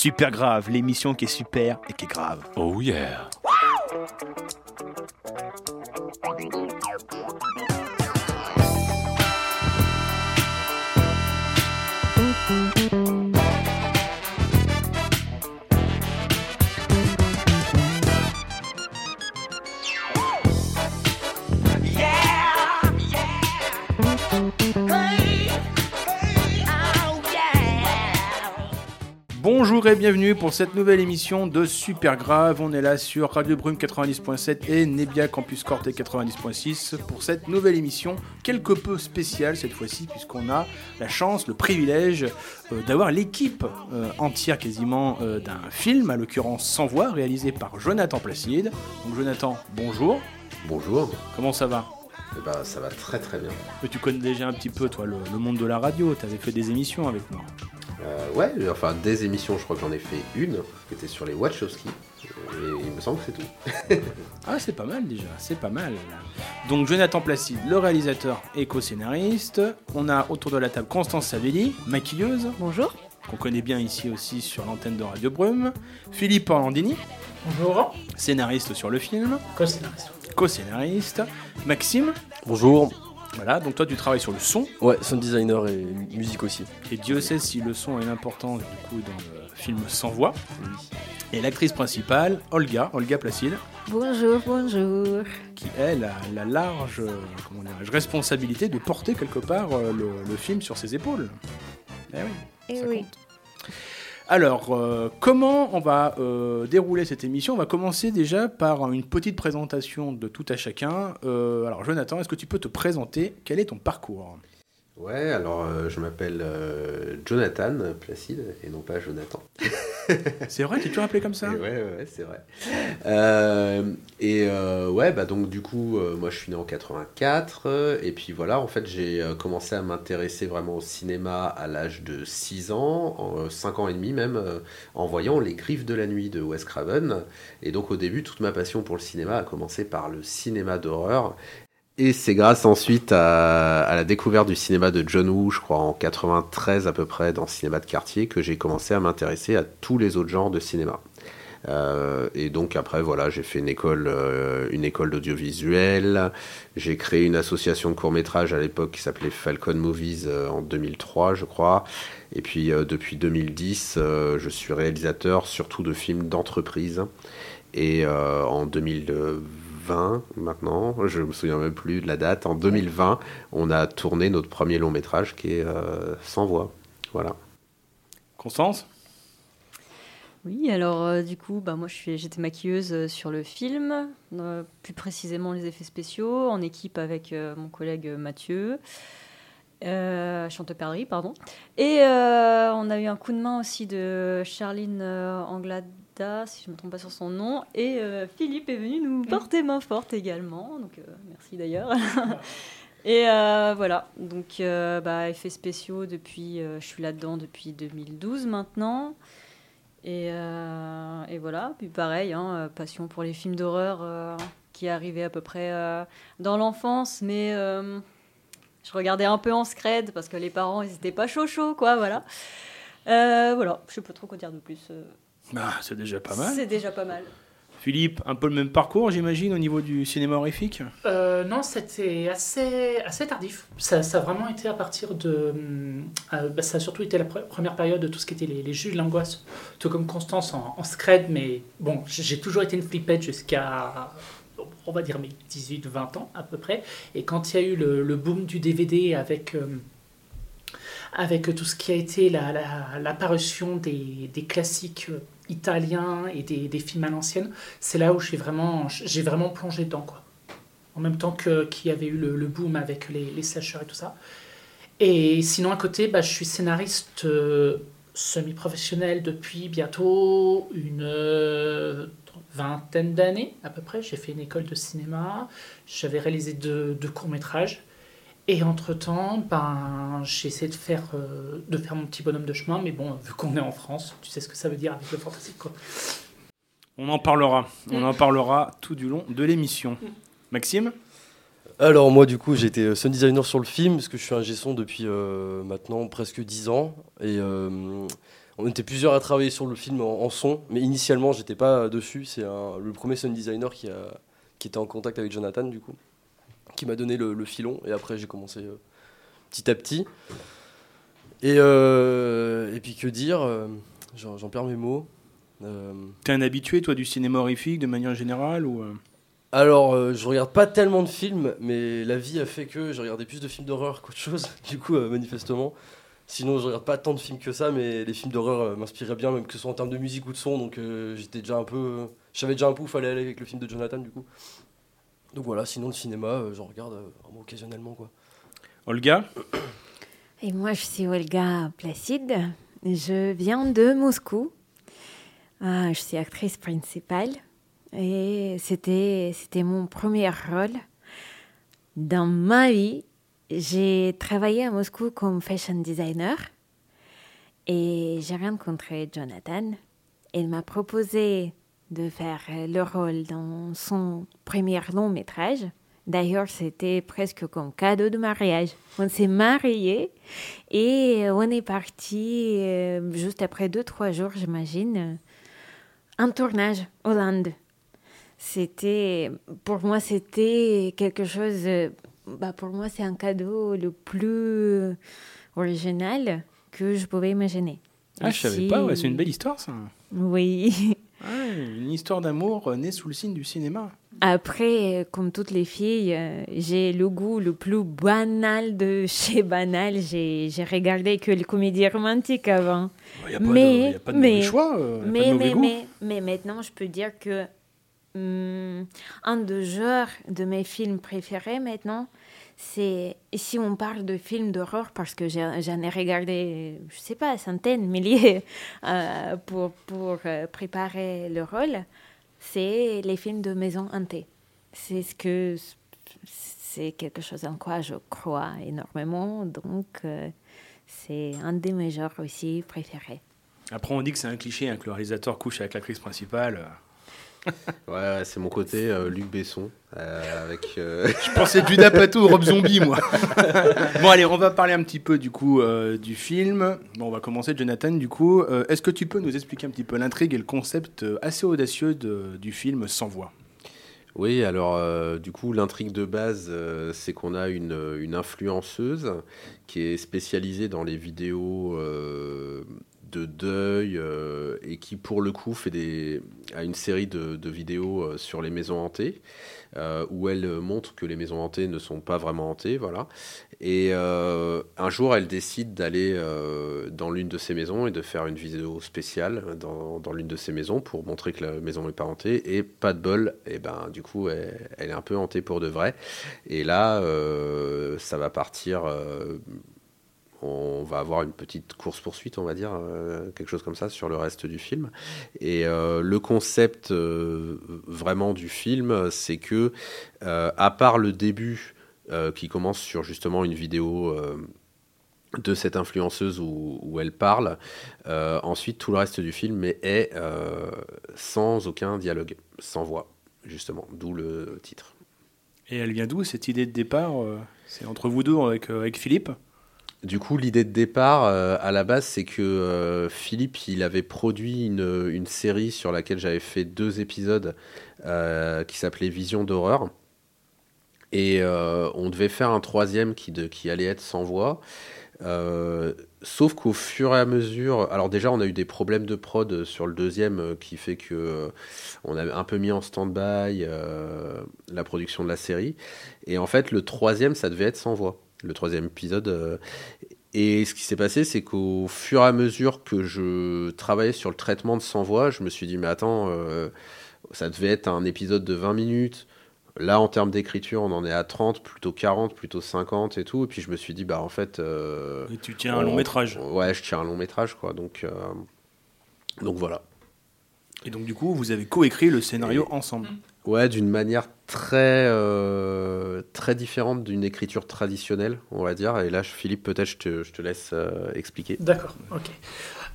Super grave, l'émission qui est super et qui est grave. Oh yeah. Bonjour et bienvenue pour cette nouvelle émission de Super Grave. On est là sur Radio Brume 90.7 et Nebia Campus Corte 90.6 pour cette nouvelle émission quelque peu spéciale cette fois-ci puisqu'on a la chance, le privilège euh, d'avoir l'équipe euh, entière quasiment euh, d'un film, à l'occurrence sans voix, réalisé par Jonathan Placide. Donc Jonathan, bonjour. Bonjour. Comment ça va? Eh ben, ça va très très bien. Mais tu connais déjà un petit peu toi le, le monde de la radio, tu avais fait des émissions avec moi. Euh, ouais, enfin des émissions, je crois que j'en ai fait une qui était sur les Wachowski. Et il me semble que c'est tout. Ah, c'est pas mal déjà, c'est pas mal. Donc Jonathan Placide, le réalisateur et co-scénariste. On a autour de la table Constance Savelli, maquilleuse, Bonjour. qu'on connaît bien ici aussi sur l'antenne de Radio Brume. Philippe Orlandini, Bonjour, scénariste sur le film, co-scénariste. Co-scénariste. Maxime, Bonjour, voilà, donc toi tu travailles sur le son. ouais, sound designer et musique aussi. Et Dieu sait si le son est important du coup dans le film Sans voix. Et l'actrice principale, Olga, Olga Placide, Bonjour, bonjour. qui elle a la large euh, comment dirais-je, responsabilité de porter quelque part euh, le, le film sur ses épaules. Eh oui. Eh ça oui. compte. Alors, euh, comment on va euh, dérouler cette émission? On va commencer déjà par une petite présentation de tout à chacun. Euh, alors, Jonathan, est-ce que tu peux te présenter? Quel est ton parcours? Ouais, alors euh, je m'appelle euh, Jonathan Placide et non pas Jonathan. C'est vrai, tu es toujours appelé comme ça Et ouais, ouais, c'est vrai. Euh, et ouais, bah donc du coup, moi je suis né en 84 euh, et puis voilà, en fait j'ai commencé à m'intéresser vraiment au cinéma à l'âge de 6 ans, en, 5 ans et demi même, en voyant Les Griffes de la Nuit de Wes Craven. Et donc au début, toute ma passion pour le cinéma a commencé par le cinéma d'horreur. Et c'est grâce ensuite à, la découverte du cinéma de John Woo, je crois en 93 à peu près, dans cinéma de quartier, que j'ai commencé à m'intéresser à tous les autres genres de cinéma. Euh, et donc après voilà j'ai fait une école euh, une école d'audiovisuel. J'ai créé une association de court métrage à l'époque qui s'appelait Falcon Movies euh, en 2003 je crois. Et puis depuis 2010 euh, je suis réalisateur surtout de films d'entreprise. Et en 2020 maintenant je me souviens même plus de la date en 2020 on a tourné notre premier long métrage qui est euh, sans voix. Voilà. Constance? Oui, alors euh, du coup, bah, moi j'étais maquilleuse euh, sur le film, euh, plus précisément les effets spéciaux, en équipe avec euh, mon collègue Mathieu, euh, Chanteperdry, pardon. Et euh, on a eu un coup de main aussi de Charline euh, Si je ne me trompe pas sur son nom, et euh, Philippe est venu nous porter main forte également, donc euh, merci d'ailleurs. Et euh, voilà, donc bah, effets spéciaux depuis, je suis là-dedans depuis 2012 maintenant. Et, et voilà, puis pareil, hein, passion pour les films d'horreur qui est à peu près dans l'enfance, mais je regardais un peu en scred parce que les parents ils étaient pas chaud chaud quoi, voilà. Euh, voilà, je sais pas trop quoi dire de plus. Euh, Ah, C'est déjà pas mal. C'est déjà pas mal. Philippe, un peu le même parcours j'imagine au niveau du cinéma horrifique? Euh, non, c'était assez, assez tardif. Ça, ça a vraiment été à partir de. hum, euh, bah, ça a surtout été la pre- première période de tout ce qui était les, les jeux de l'angoisse, tout comme Constance en, en scred, mais bon, j'ai toujours été une flippette jusqu'à. On va dire mes 18-20 ans à peu près. Et quand il y a eu le, le boom du DVD avec. euh, avec tout ce qui a été la- des, des classiques euh, italiens et des, films à l'ancienne, c'est là où j'ai vraiment, j'ai vraiment plongé dedans. Quoi. En même temps que- qu'il y avait eu le, le boom avec les, les slashers et tout ça. Et sinon, à côté, bah, je suis scénariste euh, semi-professionnel depuis bientôt une euh, vingtaine d'années à peu près. J'ai fait une école de cinéma, j'avais réalisé deux, deux courts-métrages. Et entre-temps, ben, j'ai essayé de faire, euh, de faire mon petit bonhomme de chemin, mais bon, vu qu'on est en France, tu sais ce que ça veut dire avec le fantastique. Quoi. On en parlera. On en parlera tout du long de l'émission. Maxime? Alors moi du coup j'ai été sound designer sur le film parce que je suis un son depuis euh, maintenant presque 10 ans et euh, on était plusieurs à travailler sur le film en, en son, mais initialement, j'étais pas dessus. C'est le premier sound designer qui, a, qui était en contact avec Jonathan, du coup, qui m'a donné le, le filon. Et après, j'ai commencé euh, petit à petit. Et, euh, et puis, que dire euh, J'en perds mes mots. Euh, T'es un habitué, toi, du cinéma horrifique de manière générale ou euh Alors, euh, je regarde pas tellement de films, mais la vie a fait que j'ai regardé plus de films d'horreur qu'autre chose, du coup, euh, manifestement. Sinon, je regarde pas tant de films que ça, mais les films d'horreur euh, m'inspiraient bien, même que ce soit en termes de musique ou de son, donc euh, j'étais déjà un peu. Je savais déjà un peu où fallait aller avec le film de Jonathan, du coup. Donc voilà, sinon le cinéma, euh, j'en regarde euh, vraiment occasionnellement, quoi. Olga Et moi, je suis Olga Placide. Je viens de Moscou. Ah, je suis actrice principale. Et c'était, c'était mon premier rôle. Dans ma vie, j'ai travaillé à Moscou comme fashion designer. Et j'ai rencontré Jonathan. Il m'a proposé de faire le rôle dans son premier long métrage. D'ailleurs, c'était presque comme cadeau de mariage. On s'est mariés et on est parti euh, juste après deux, trois jours, j'imagine, euh, en tournage Hollande. C'était, pour moi, c'était quelque chose, euh, bah, pour moi, c'est un cadeau le plus original que je pouvais imaginer. Ah, je savais pas, ouais, c'est une belle histoire ça. Oui. Ouais, une histoire d'amour euh, née sous le signe du cinéma. Après, euh, comme toutes les filles, euh, j'ai le goût le plus banal de chez banal. J'ai regardé que les comédies romantiques avant. Il n'y a Mais- de, y a pas de mais- choix, mais, mais, mais, mais maintenant, je peux dire que hum, un des genres de mes films préférés maintenant, si on parle de films d'horreur, parce que j'en ai regardé, je sais pas, centaines, milliers euh, pour, pour euh, préparer le rôle, c'est les films de maison hantée. C'est ce que c'est quelque chose en quoi je crois énormément, donc euh, c'est un de mes genres aussi préférés. Après, on dit que c'est un cliché hein, que le réalisateur couche avec l'actrice principale. Ouais, ouais, c'est mon côté euh, Luc Besson. euh, avec, euh, Je pensais du Dapato ou Rob Zombie, moi. bon, allez, on va parler un petit peu du coup euh, du film. Bon, on va commencer, Jonathan. Du coup, Euh, est-ce que tu peux nous expliquer un petit peu l'intrigue et le concept assez audacieux de- du film Sans voix? Oui, alors euh, du coup, l'intrigue de base, euh, c'est qu'on a une, une influenceuse qui est spécialisée dans les vidéos euh, de deuil euh, et qui, pour le coup, fait des, a une série de, vidéos euh, sur les maisons hantées euh, où elle montre que les maisons hantées ne sont pas vraiment hantées, voilà. Et un jour, elle décide d'aller dans l'une de ces maisons et de faire une vidéo spéciale dans, dans l'une de ces maisons pour montrer que la maison n'est pas hantée. Et pas de bol, et ben du coup, elle, elle est un peu hantée pour de vrai. Et là, ça va partir. On va avoir une petite course-poursuite, on va dire, euh, quelque chose comme ça sur le reste du film. Et euh, le concept euh, vraiment du film, c'est que, à part le début qui commence sur justement une vidéo de cette influenceuse où, elle parle, ensuite tout le reste du film est, sans aucun dialogue, sans voix, justement, d'où le titre. Et elle vient d'où cette idée de départ C'est entre vous deux avec, avec Philippe? Du coup, l'idée de départ, euh, à la base, c'est que euh, Philippe, il avait produit une, série sur laquelle j'avais fait deux épisodes euh, qui s'appelait Vision d'horreur. Et on devait faire un troisième qui, qui allait être sans voix. Sauf qu'au fur et à mesure, alors déjà on a eu des problèmes de prod sur le deuxième qui fait que on a un peu mis en stand-by la production de la série. Et en fait le troisième ça devait être sans voix, le troisième épisode. euh, et ce qui s'est passé, c'est qu'au fur et à mesure que je travaillais sur le traitement de sans voix, je me suis dit mais attends, euh, ça devait être un épisode de 20 minutes. Là, en termes d'écriture, on en est à 30, plutôt 40, plutôt 50 et tout. Et puis je me suis dit, bah en fait. euh, Et tu tiens un on- long métrage. Ouais, je tiens un long métrage, quoi. Donc, euh, donc voilà. Et donc, du coup, vous avez coécrit le scénario Et- ensemble. Ouais, d'une manière très, euh, très différente d'une écriture traditionnelle, on va dire. Et là, Philippe, peut-être je te, laisse euh, expliquer. D'accord, ok.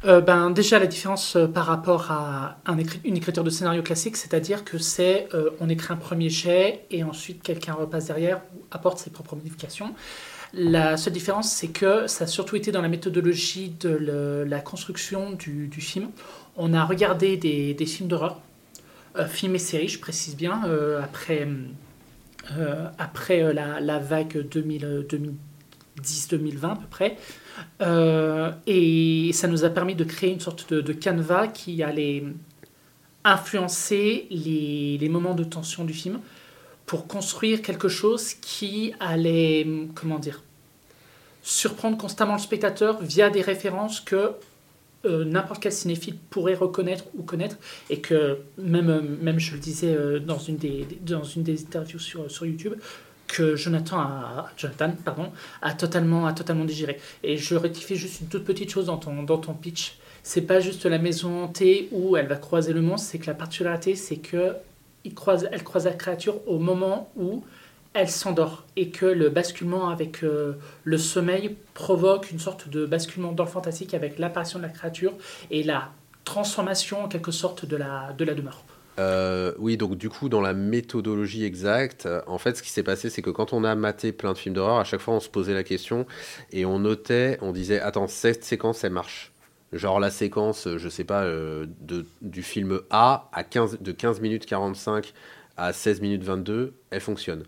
Euh, ben, déjà, la différence par rapport à une écriture de scénario classique, c'est-à-dire que c'est on écrit un premier jet et ensuite quelqu'un repasse derrière ou apporte ses propres modifications. La seule différence, c'est que ça a surtout été dans la méthodologie de la construction du, du film. On a regardé des, des films d'horreur, films et séries, je précise bien, euh, après, euh, après euh, la, la vague 2000, 2010-2020 à peu près. Euh, et ça nous a permis de créer une sorte de, de canevas qui allait influencer les, les moments de tension du film pour construire quelque chose qui allait, comment dire, surprendre constamment le spectateur via des références que euh, n'importe quel cinéphile pourrait reconnaître ou connaître et que même, euh, même je le disais euh, dans, une des, dans une des interviews sur, sur YouTube, que Jonathan a, Jonathan pardon, a, totalement, a totalement digéré. Et je rectifie juste une toute petite chose dans ton, dans ton pitch. C'est pas juste la maison hantée où elle va croiser le monstre, c'est que la particularité, c'est que il croise, elle croise la créature au moment où elle s'endort et que le basculement avec euh, le sommeil provoque une sorte de basculement dans le fantastique avec l'apparition de la créature et la transformation en quelque sorte de la, de la demeure. Euh, oui, donc du coup, dans la méthodologie exacte, euh, en fait, ce qui s'est passé, c'est que quand on a maté plein de films d'horreur, à chaque fois, on se posait la question et on notait, on disait, attends, cette séquence, elle marche. Genre la séquence, je sais pas, de, du film A à 15, de 15 minutes 45 à 16 minutes 22, elle fonctionne.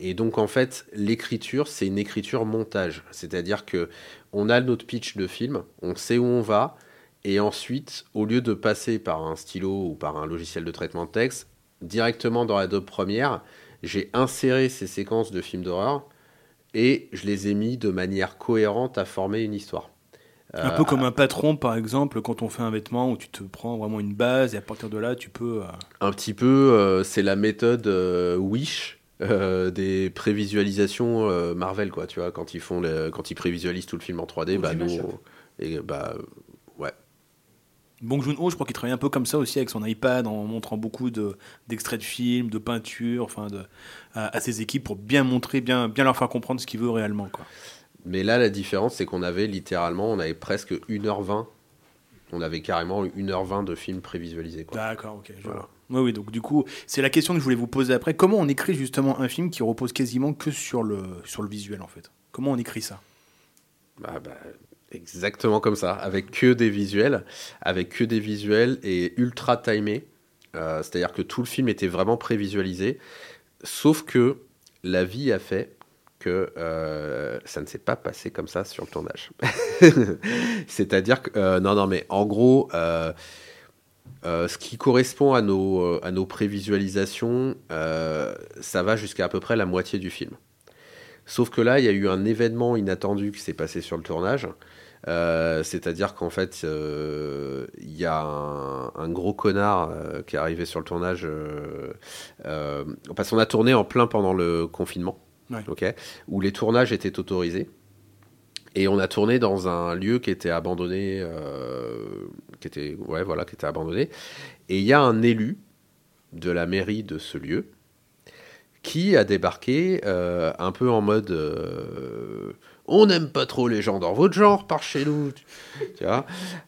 Et donc en fait, l'écriture, c'est une écriture montage. C'est-à-dire que on a notre pitch de film, on sait où on va, et ensuite, au lieu de passer par un stylo ou par un logiciel de traitement de texte, directement dans Adobe Premiere, j'ai inséré ces séquences de films d'horreur et je les ai mis de manière cohérente à former une histoire. Un Euh, peu comme un patron, par exemple, quand on fait un vêtement où tu te prends vraiment une base et à partir de là, tu peux. euh, Un petit peu, euh, c'est la méthode euh, Wish euh, des prévisualisations euh, Marvel, quoi. Tu vois, quand ils font, le- quand ils prévisualisent tout le film en 3D, Ou bah nous, on- et bah ouais. Bong Joon-ho, je crois qu'il travaille un peu comme ça aussi avec son iPad en montrant beaucoup de- d'extraits de, films, de peintures, enfin de, à, à ses équipes pour bien montrer, bien, bien leur faire comprendre ce qu'il veut réellement. Quoi. Mais là, la différence, c'est qu'on avait littéralement, on avait presque 1h20. On avait carrément 1h20 de film prévisualisé, quoi. D'accord, ok. je Voilà. vois. Oui, oui, donc du coup, c'est la question que je voulais vous poser après. Comment on écrit justement un film qui repose quasiment que sur le, sur le visuel en fait? Comment on écrit ça? Bah, bah, exactement comme ça, avec que des visuels, avec que des visuels et ultra timés. Euh, C'est-à-dire que tout le film était vraiment prévisualisé, sauf que la vie a fait que euh, ça ne s'est pas passé comme ça sur le tournage. C'est-à-dire que euh, non, non, mais en gros. Euh, ce qui correspond à nos, euh, à nos prévisualisations, euh, ça va jusqu'à à peu près la moitié du film. Sauf que là, il y a eu un événement inattendu qui s'est passé sur le tournage. Euh, C'est-à-dire qu'en fait, il y a un, un gros connard qui est arrivé sur le tournage. parce qu'on a tourné en plein pendant le confinement, Ouais. où les tournages étaient autorisés. Et on a tourné dans un lieu qui était abandonné, euh, voilà, qui était abandonné. Et il y a un élu de la mairie de ce lieu qui a débarqué euh, un peu en mode euh, on n'aime pas trop les gens dans votre genre par chez nous tu vois.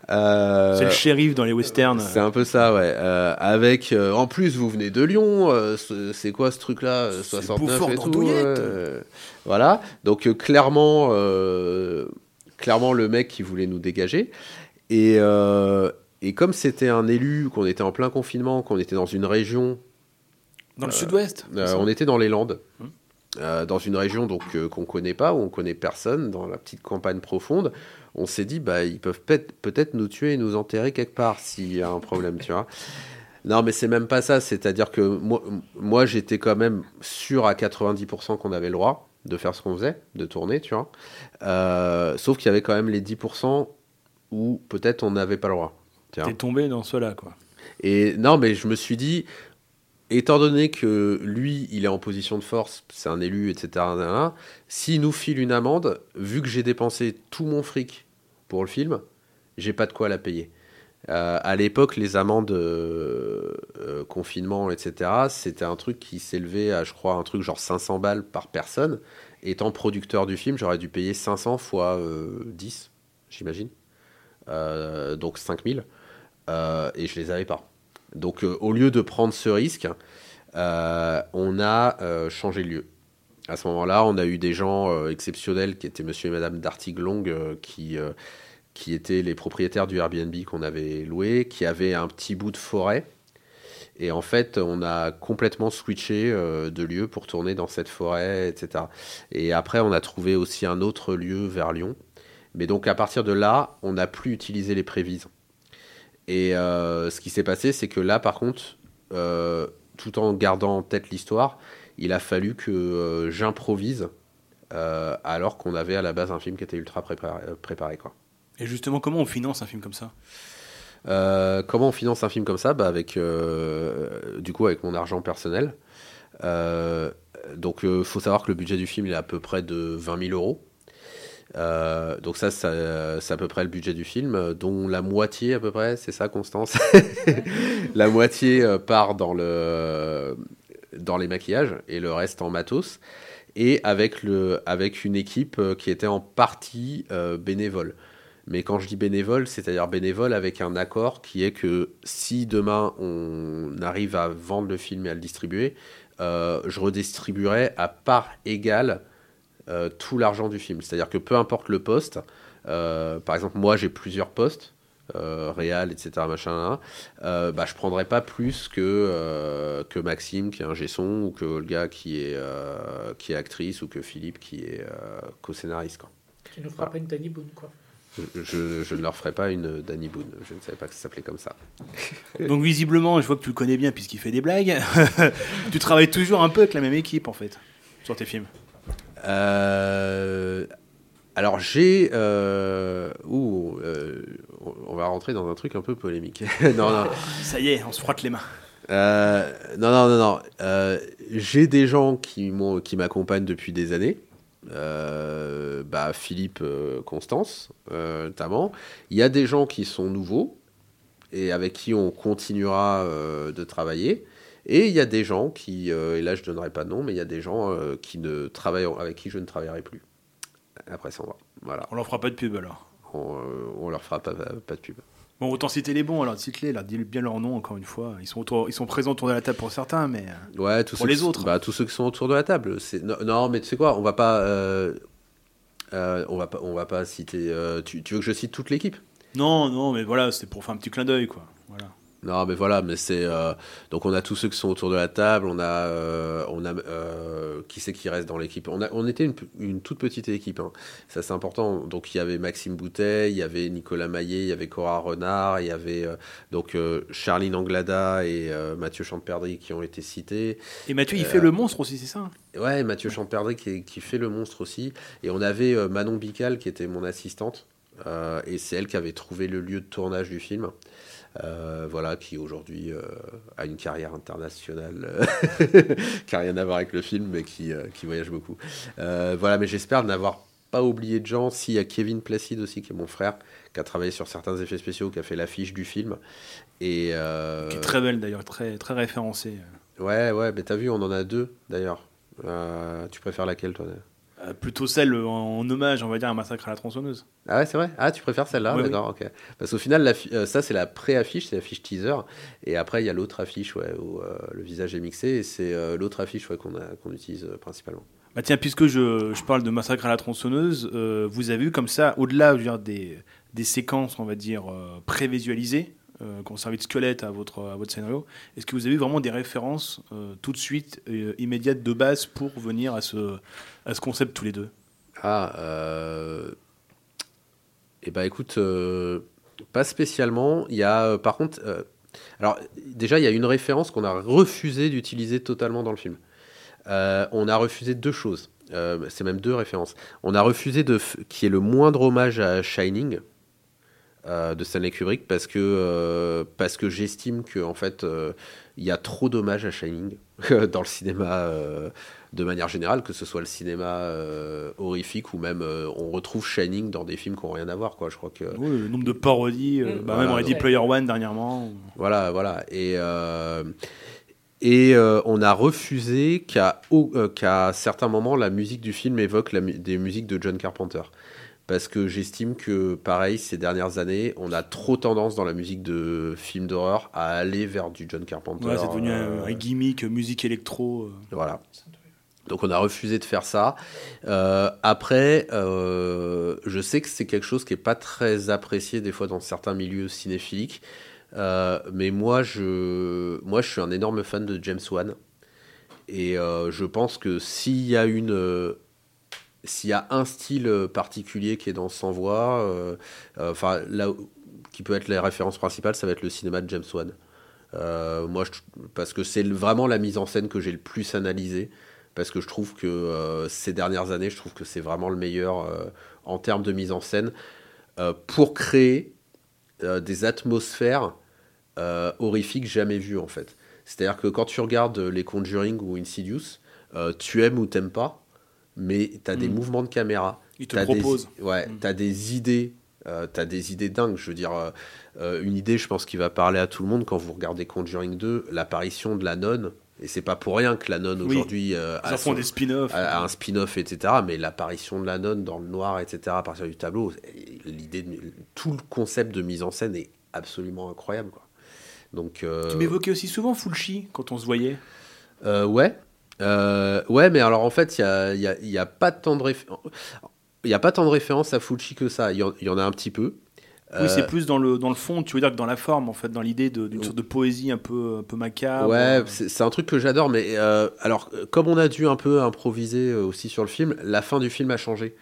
Euh, C'est le shérif dans les westerns. c'est un peu ça ouais. Euh, avec euh, en plus vous venez de Lyon c'est quoi ce truc là C'est 69 Beaufort et tout voilà. Donc clairement clairement le mec qui voulait nous dégager. Et et comme c'était un élu, qu'on était en plein confinement, qu'on était dans une région Dans le sud-ouest on était dans les Landes, Hum. Euh, dans une région donc euh, qu'on connaît pas, où on connaît personne, dans la petite campagne profonde. On s'est dit bah ils peuvent peut- peut-être nous tuer et nous enterrer quelque part s'il y a un problème, tu vois. Non, mais c'est même pas ça. C'est-à-dire que moi, moi j'étais quand même sûr à 90% qu'on avait le droit de faire ce qu'on faisait, de tourner, tu vois. Euh, sauf qu'il y avait quand même les 10% où peut-être on n'avait pas le droit. T'es tombé dans cela, quoi. Et non, mais je me suis dit, étant donné que lui, il est en position de force, c'est un élu, etc., s'il nous file une amende, vu que j'ai dépensé tout mon fric pour le film, j'ai pas de quoi la payer. Euh, à l'époque, les amendes euh, euh, confinement, etc., c'était un truc qui s'élevait à, je crois, un truc genre 500 balles par personne. Étant producteur du film, j'aurais dû payer 500 fois euh, 10, j'imagine. Euh, donc 5000. Euh, et je les avais pas. Donc euh, au lieu de prendre ce risque, euh, on a euh, changé de lieu. à ce moment-là, on a eu des gens exceptionnels qui étaient monsieur et madame Dartiglong, qui, qui étaient les propriétaires du Airbnb qu'on avait loué, qui avaient un petit bout de forêt. Et en fait, on a complètement switché de lieu pour tourner dans cette forêt, etc. Et après, on a trouvé aussi un autre lieu vers Lyon. Mais donc, à partir de là, on n'a plus utilisé les prévises. Et euh, ce qui s'est passé, c'est que là, par contre, euh, tout en gardant en tête l'histoire, il a fallu que euh, j'improvise alors qu'on avait à la base un film qui était ultra préparé. préparé, quoi. Et justement, comment on finance un film comme ça? Comment on finance un film comme ça? Bah avec, Du coup, avec mon argent personnel. Donc, il faut savoir que le budget du film il est à peu près de 20 000 euros. Euh, donc ça, ça, c'est à peu près le budget du film, dont la moitié à peu près, c'est ça Constance? La moitié euh, part dans, le, dans les maquillages et le reste en matos. Et avec, le, avec une équipe euh, qui était en partie euh, bénévole. Mais quand je dis bénévole, c'est-à-dire bénévole avec un accord qui est que si demain on arrive à vendre le film et à le distribuer, euh, je redistribuerai à part égale euh, tout l'argent du film. C'est-à-dire que peu importe le poste, euh, par exemple moi j'ai plusieurs postes, euh, réal, etc. Machin, hein, euh, bah, je prendrai pas plus que, euh, que Maxime qui est un son ou que Olga qui est, euh, qui est actrice ou que Philippe qui est euh, co-scénariste. Tu ne feras pas une Danny Boone, quoi. Je, je- je ne leur ferai pas une Danny Boone. Je ne savais pas que ça s'appelait comme ça. Donc visiblement, je vois que tu le connais bien puisqu'il fait des blagues. tu travailles toujours un peu avec la même équipe en fait sur tes films. Euh, alors j'ai... euh, ouh, euh, on va rentrer dans un truc un peu polémique. non, non. Ça y est, on se frotte les mains. Euh, non, non, non, non. Euh, j'ai des gens qui m'accompagnent depuis des années. Euh, bah, Philippe, Constance, notamment. Il y a des gens qui sont nouveaux et avec qui on continuera de travailler. Et il y a des gens qui, euh, et là je donnerai pas de nom, mais il y a des gens euh, qui ne travaillent, avec qui je ne travaillerai plus. Après ça, on va. Voilà. On leur fera pas de pub alors. On, euh, on leur fera pas, pas de pub. Bon, autant citer les bons alors, cite-les, dis bien leur nom encore une fois. Ils sont, autour- ils sont présents autour de la table pour certains, mais. Ouais, tous Pour les qui- autres. Bah, tous ceux qui sont autour de la table. Non, non, mais tu sais quoi, on va pas, euh, on va pas, on va pas citer. tu, tu veux que je cite toute l'équipe? Non, non, mais voilà, c'était pour faire un petit clin d'œil quoi. Voilà. Non, mais voilà, mais c'est euh, donc on a tous ceux qui sont autour de la table. On a, euh, on a euh, qui c'est qui reste dans l'équipe? On a, on était une, une toute petite équipe. hein. Ça c'est important. Donc il y avait Maxime Boutet, il y avait Nicolas Maillet, il y avait Cora Renard, il y avait donc Charline Anglada et Mathieu Champerdry qui ont été cités. Et Mathieu, il fait le monstre aussi, c'est ça hein? Ouais, Mathieu Champerdry qui, qui fait le monstre aussi. Et on avait Manon Bical qui était mon assistante. Et c'est elle qui avait trouvé le lieu de tournage du film. Euh, voilà, qui aujourd'hui euh, a une carrière internationale euh, qui n'a rien à voir avec le film, mais qui, qui voyage beaucoup. Voilà, mais j'espère n'avoir pas oublié de gens. S'il y a Kevin Placide aussi, qui est mon frère, qui a travaillé sur certains effets spéciaux, qui a fait l'affiche du film. Et, Qui est très belle d'ailleurs, très, très référencée. Ouais, ouais, mais t'as vu, on en a deux d'ailleurs. Tu préfères laquelle, toi Euh, plutôt celle en, en hommage, on va dire, à Massacre à la tronçonneuse. Ah ouais, c'est vrai Ah, tu préfères celle-là Ouais, D'accord, ok. Parce qu'au final, la euh, ça, c'est la pré-affiche, c'est l'affiche teaser. Et après, il y a l'autre affiche ouais, où euh, le visage est mixé. Et c'est l'autre affiche ouais, qu'on utilise principalement. Bah tiens, puisque je, je parle de Massacre à la tronçonneuse, vous avez vu comme ça, au-delà des, des séquences, on va dire, prévisualisées, euh, qui ont servi de squelette à votre, scénario, est-ce que vous avez vraiment des références euh, tout de suite, euh, immédiates de base pour venir à ce, concept tous les deux? Ah. Eh ben écoute, pas spécialement. Il y a par contre... Alors déjà, il y a une référence qu'on a refusé d'utiliser totalement dans le film. On a refusé deux choses. C'est même deux références. On a refusé de y ait le moindre hommage à Shining euh, de Stanley Kubrick parce que euh, parce que j'estime que en fait euh, il y a trop d'hommages à Shining dans le cinéma euh, de manière générale, que ce soit le cinéma euh, horrifique ou même euh, on retrouve Shining dans des films qui n'ont rien à voir quoi. Je crois que Oui, Le nombre de parodies, euh, Mm. bah, Voilà, même Ready ouais. Player One dernièrement. Voilà, voilà. Et, euh, et euh, on a refusé qu'à euh, certains moments, la musique du film évoque la mu- des musiques de John Carpenter. Parce que j'estime que, pareil, ces dernières années, on a trop tendance dans la musique de films d'horreur à aller vers du John Carpenter. Ouais, c'est devenu euh, un, un gimmick, euh, musique électro. euh. Voilà. Donc on a refusé de faire ça. Euh, après, euh, je sais que c'est quelque chose qui est pas très apprécié des fois dans certains milieux cinéphiliques. Euh, mais moi je, moi, je suis un énorme fan de James Wan. Et je pense que s'il y a une, s'il y a un style particulier qui est dans Sans Voix, enfin là, qui peut être la référence principale, ça va être le cinéma de James Wan. moi, parce que c'est vraiment la mise en scène que j'ai le plus analysée parce que je trouve que euh, ces dernières années, je trouve que c'est vraiment le meilleur euh, en termes de mise en scène euh, pour créer des atmosphères horrifiques jamais vues en fait. C'est-à-dire que quand tu regardes les Conjuring ou Insidious, tu aimes ou t'aimes pas, mais tu as des mm. mouvements de caméra. Ils te proposent. ouais, mm. tu as des idées. tu as des idées dingues. Je veux dire, une idée, je pense, qui va parler à tout le monde quand vous regardez Conjuring 2, l'apparition de la nonne et c'est pas pour rien que la nonne aujourd'hui euh, a, des spin un spin-off, etc. Mais l'apparition de la nonne dans le noir, etc. à partir du tableau, l'idée, tout le concept de mise en scène est absolument incroyable. Quoi. Donc, euh, Tu m'évoquais aussi souvent Fulci quand on se voyait. Euh, ouais. mais alors en fait, il n'y a, y a, y a, pas tant de il n'y a pas tant de références à Fulci que ça. Il y, en a un petit peu. Oui, c'est euh, plus dans le, dans le fond, tu veux dire que dans la forme, en fait, dans l'idée d'une sorte de poésie un peu, un peu macabre. Ouais, c'est un truc que j'adore, mais euh, alors, comme on a dû un peu improviser aussi sur le film, la fin du film a changé.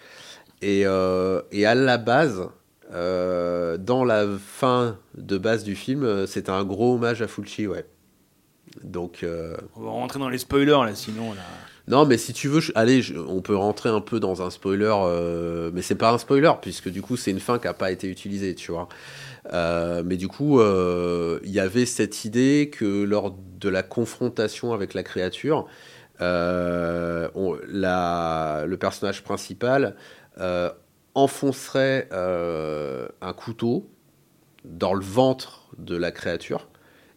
Et, et à la base, dans la fin de base du film, c'était un gros hommage à Fulci, ouais. Donc. On va rentrer dans les spoilers, là, sinon. Là... Non, mais si tu veux, allez, on peut rentrer un peu dans un spoiler, euh, mais c'est pas un spoiler, puisque du coup, c'est une fin qui n'a pas été utilisée, tu vois. Euh, mais du coup, euh, il y avait cette idée que lors de la confrontation avec la créature, le personnage principal enfoncerait un couteau dans le ventre de la créature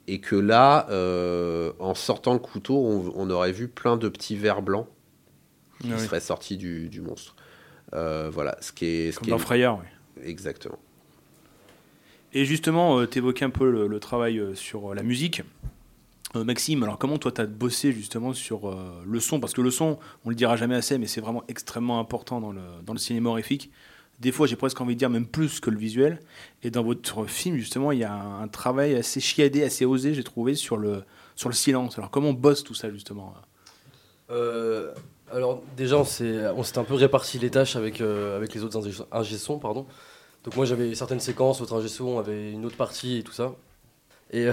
et que là, euh, en sortant le couteau, on, aurait vu plein de petits vers blancs qui ah seraient sortis du, du monstre. Euh, voilà, ce qui est. Ce Comme qui dans Frayeur, oui. Exactement. Et justement, euh, tu évoquais un peu le, travail sur la musique. Maxime, alors comment toi tu as bossé justement sur le son? Parce que le son, on le dira jamais assez, mais c'est vraiment extrêmement important dans le, dans le cinéma horrifique des fois j'ai presque envie de dire même plus que le visuel. Et dans votre film, justement, il y a un, travail assez chiadé, assez osé, j'ai trouvé, sur le, sur le silence. Alors comment on bosse tout ça, justement euh, Alors déjà, on s'est un peu réparti les tâches avec, euh, avec les autres ingé sons, pardon. Donc moi j'avais certaines séquences, l'autre ingé son avait une autre partie et tout ça. Et,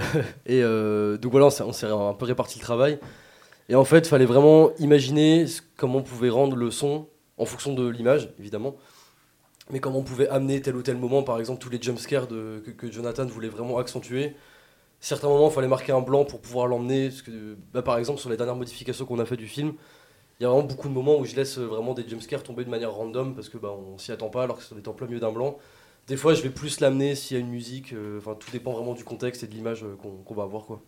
et euh, donc voilà, on s'est un peu réparti le travail. Et en fait, il fallait vraiment imaginer comment on pouvait rendre le son en fonction de l'image, évidemment mais comment on pouvait amener tel ou tel moment, par exemple tous les jumpscares que, que Jonathan voulait vraiment accentuer. Certains moments, il fallait marquer un blanc pour pouvoir l'emmener. Bah, par exemple, sur les dernières modifications qu'on a fait du film, il y a vraiment beaucoup de moments où je laisse vraiment des jumpscares tomber de manière random parce que bah, on s'y attend pas alors que ça est en plein milieu d'un blanc. Des fois, je vais plus l'amener s'il y a une musique. Euh, enfin, tout dépend vraiment du contexte et de l'image euh, qu'on va avoir, quoi.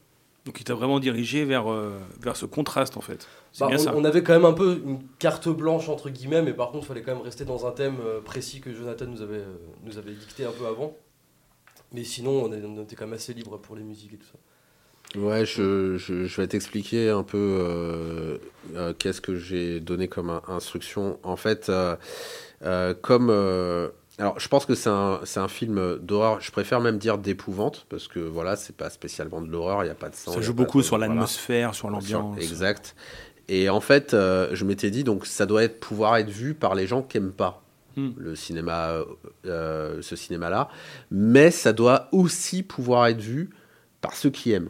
Donc il t'a vraiment dirigé vers, euh, vers ce contraste en fait. Bah, bien on, ça. on, avait quand même un peu une carte blanche entre guillemets, mais par contre il fallait quand même rester dans un thème euh, précis que Jonathan nous avait, euh, nous avait dicté un peu avant. Mais sinon on, était quand même assez libre pour les musiques et tout ça. Ouais, je, je, je vais t'expliquer un peu qu'est-ce que j'ai donné comme instruction. En fait, comme alors, je pense que c'est un, un, film d'horreur. Je préfère même dire d'épouvante parce que voilà, c'est pas spécialement de l'horreur. Il n'y a pas de sang. Ça joue beaucoup sur l'atmosphère, sur l'ambiance. Exact. Et en fait, euh, je m'étais dit donc ça doit être pouvoir être vu par les gens qui aiment pas hmm. le cinéma, euh, ce cinéma-là, mais ça doit aussi pouvoir être vu par ceux qui aiment.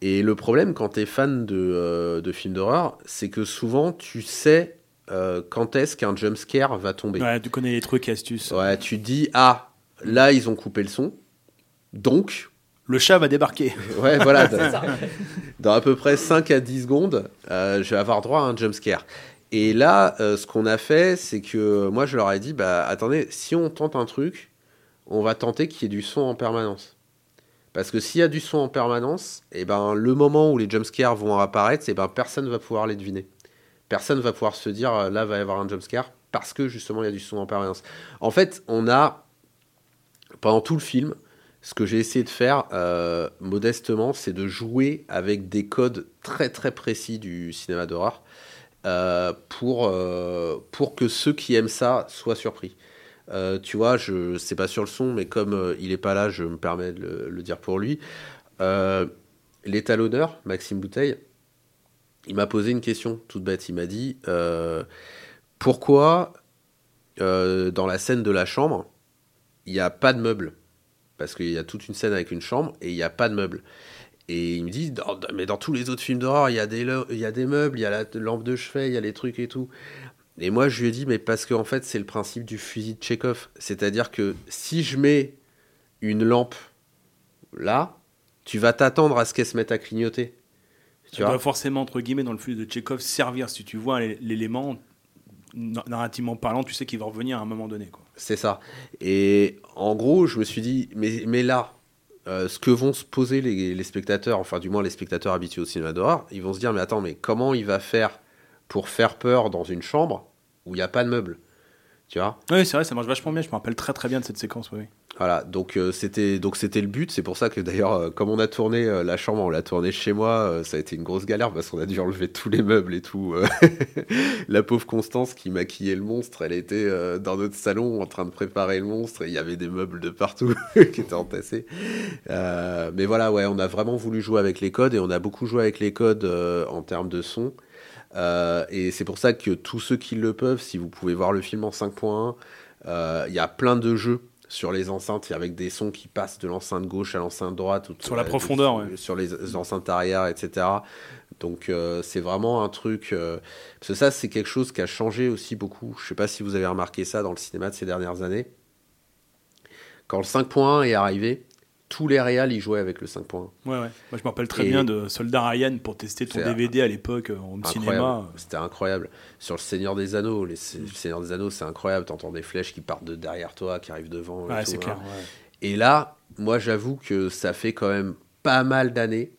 Et le problème quand tu es fan de, euh, de films d'horreur, c'est que souvent tu sais euh, quand est-ce qu'un jumpscare va tomber. Ouais, tu connais les trucs et astuces. Ouais, tu dis, ah, là, ils ont coupé le son. Donc. Le chat va débarquer. Ouais, voilà. dans, à peu près 5 à 10 secondes, euh, je vais avoir droit à un jumpscare. Et là, euh, ce qu'on a fait, c'est que moi, je leur ai dit, bah, attendez, si on tente un truc, on va tenter qu'il y ait du son en permanence. Parce que s'il y a du son en permanence, et eh ben, le moment où les jumpscares vont apparaître, et eh ben, personne ne va pouvoir les deviner personne va pouvoir se dire euh, là va y avoir un jumpscare parce que justement il y a du son en permanence. En fait, on a pendant tout le film, ce que j'ai essayé de faire euh, modestement, c'est de jouer avec des codes très très précis du cinéma d'horreur. euh, pour, euh, pour que ceux qui aiment ça soient surpris. Tu vois, je c'est pas sur le son, mais comme il est pas là, je me permets de le, le dire pour lui. L'étalonneur, Maxime Bouteille, il m'a posé une question toute bête. Il m'a dit euh, pourquoi euh, dans la scène de la chambre, il n'y a pas de meubles? Parce qu'il y a toute une scène avec une chambre et il n'y a pas de meubles. Et il me dit, mais dans tous les autres films d'horreur, il y, a des le- il y a des meubles, il y a la lampe de chevet, il y a les trucs et tout. Et moi, je lui ai dit, mais parce qu'en fait, c'est le principe du fusil de Chekhov. C'est-à-dire que si je mets une lampe là, tu vas t'attendre à ce qu'elle se mette à clignoter. Tu doit forcément, entre guillemets, dans le flux de Tchekhov, servir. Si tu vois l'é- l'élément, na- narrativement parlant, tu sais qu'il va revenir à un moment donné. Quoi. C'est ça. Et en gros, je me suis dit, mais, mais là, euh, ce que vont se poser les, les spectateurs, enfin du moins les spectateurs habitués au cinéma d'horreur, ils vont se dire, mais attends, mais comment il va faire pour faire peur dans une chambre où il n'y a pas de meubles? Tu vois Oui, c'est vrai, ça marche vachement bien. Je me rappelle très très bien de cette séquence. Oui. Voilà, donc euh, c'était donc c'était le but. C'est pour ça que d'ailleurs, euh, comme on a tourné euh, la chambre, on l'a tourné chez moi, ça a été une grosse galère parce qu'on a dû enlever tous les meubles et tout. la pauvre Constance qui maquillait le monstre, elle était dans notre salon en train de préparer le monstre et il y avait des meubles de partout qui étaient entassés. Mais voilà, ouais, on a vraiment voulu jouer avec les codes et on a beaucoup joué avec les codes en termes de son. Euh, et c'est pour ça que tous ceux qui le peuvent, si vous pouvez voir le film en 5.1, euh, il y a plein de jeux sur les enceintes avec des sons qui passent de l'enceinte gauche à l'enceinte droite. Ou Sur la profondeur, sur, ouais. sur les enceintes arrière, etc. Donc euh, c'est vraiment un truc... euh, parce que ça, c'est quelque chose qui a changé aussi beaucoup. Je sais pas si vous avez remarqué ça dans le cinéma de ces dernières années. Quand le 5.1 est arrivé, tous les réals y jouaient avec le 5.1. Ouais, ouais. Moi, je me rappelle très Et- bien de Soldat Ryan pour tester ton DVD à l'époque euh, en home cinéma. C'était incroyable. Sur le Seigneur des Anneaux, les, le Seigneur des Anneaux, c'est incroyable. T'entends des flèches qui partent de derrière toi, qui arrivent devant. et Ouais, tout, c'est hein. clair. ouais. Et là, moi, j'avoue que ça fait quand même pas mal d'années.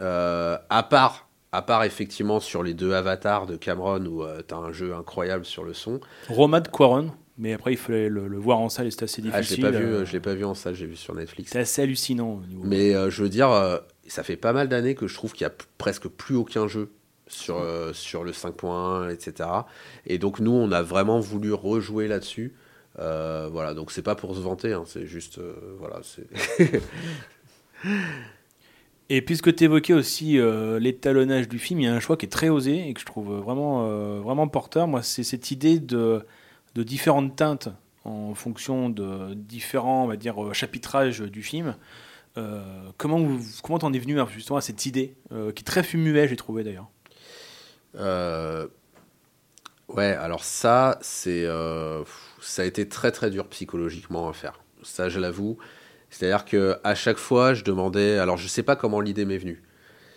euh, à part, à part effectivement sur les deux avatars de Cameron où euh, t'as un jeu incroyable sur le son. Roma de Quaron, mais après il fallait le, le voir en salle et c'était assez Ah, je l'ai difficile. pas vu, euh, je l'ai pas vu en salle, j'ai vu sur Netflix. C'est assez hallucinant. au niveau- Mais euh, je veux dire, euh, ça fait pas mal d'années que je trouve qu'il y a presque plus aucun jeu sur, euh, sur le 5.1, etc. Et donc nous, on a vraiment voulu rejouer là-dessus. Euh, voilà, donc c'est pas pour se vanter, hein, c'est juste, euh, voilà, c'est. Et puisque tu évoquais aussi l'étalonnage du film, il y a un choix qui est très osé et que je trouve vraiment, vraiment porteur. Moi, c'est cette idée de, de différentes teintes en fonction de différents on va dire, euh, chapitrages du film. Euh, comment vous, comment t'en es venu justement à cette idée euh, qui est très fumuet, j'ai trouvé d'ailleurs? Euh, Ouais, alors ça, c'est, ça a été très très dur psychologiquement à faire. Ça, je l'avoue. C'est-à-dire que à chaque fois, je demandais. Alors, je sais pas comment l'idée m'est venue.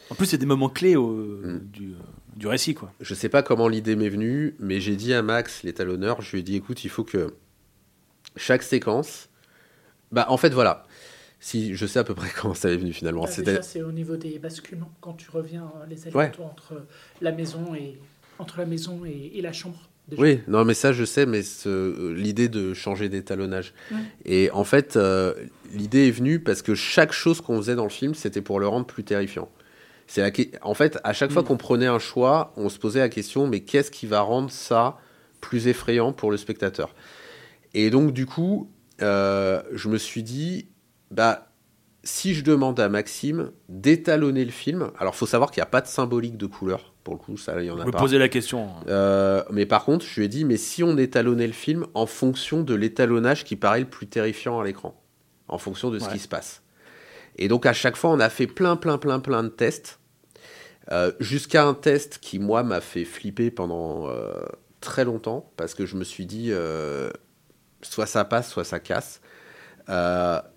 En plus, c'est des moments clés au- Mm. du, euh, du récit. quoi. Je sais pas comment l'idée m'est venue, mais j'ai dit à Max, l'étalonneur, je lui ai dit écoute, il faut que chaque séquence. Bah, en fait, voilà. Si je sais à peu près comment ça m'est venu finalement. C'était déjà, c'est au niveau des basculements, quand tu reviens euh, les allers-retours entre la maison et entre la maison et, et la chambre. déjà. Oui, non, mais ça, je sais, mais euh, l'idée de changer d'étalonnage. Ouais. Et en fait, euh, l'idée est venue parce que chaque chose qu'on faisait dans le film, c'était pour le rendre plus terrifiant. C'est la En fait, à chaque fois Mm. qu'on prenait un choix, on se posait la question, mais qu'est-ce qui va rendre ça plus effrayant pour le spectateur? Et donc, du coup, euh, je me suis dit, bah, si je demande à Maxime d'étalonner le film, alors faut savoir qu'il n'y a pas de symbolique de couleur, pour le coup, ça, il y en a Je me pas. posais la question. Euh, mais par contre, je lui ai dit, mais si on étalonnait le film en fonction de l'étalonnage qui paraît le plus terrifiant à l'écran, en fonction de ce qui se passe. Et donc à chaque fois, on a fait plein, plein, plein, plein de tests, euh, jusqu'à un test qui, moi, m'a fait flipper pendant euh, très longtemps, parce que je me suis dit, euh, soit ça passe, soit ça casse.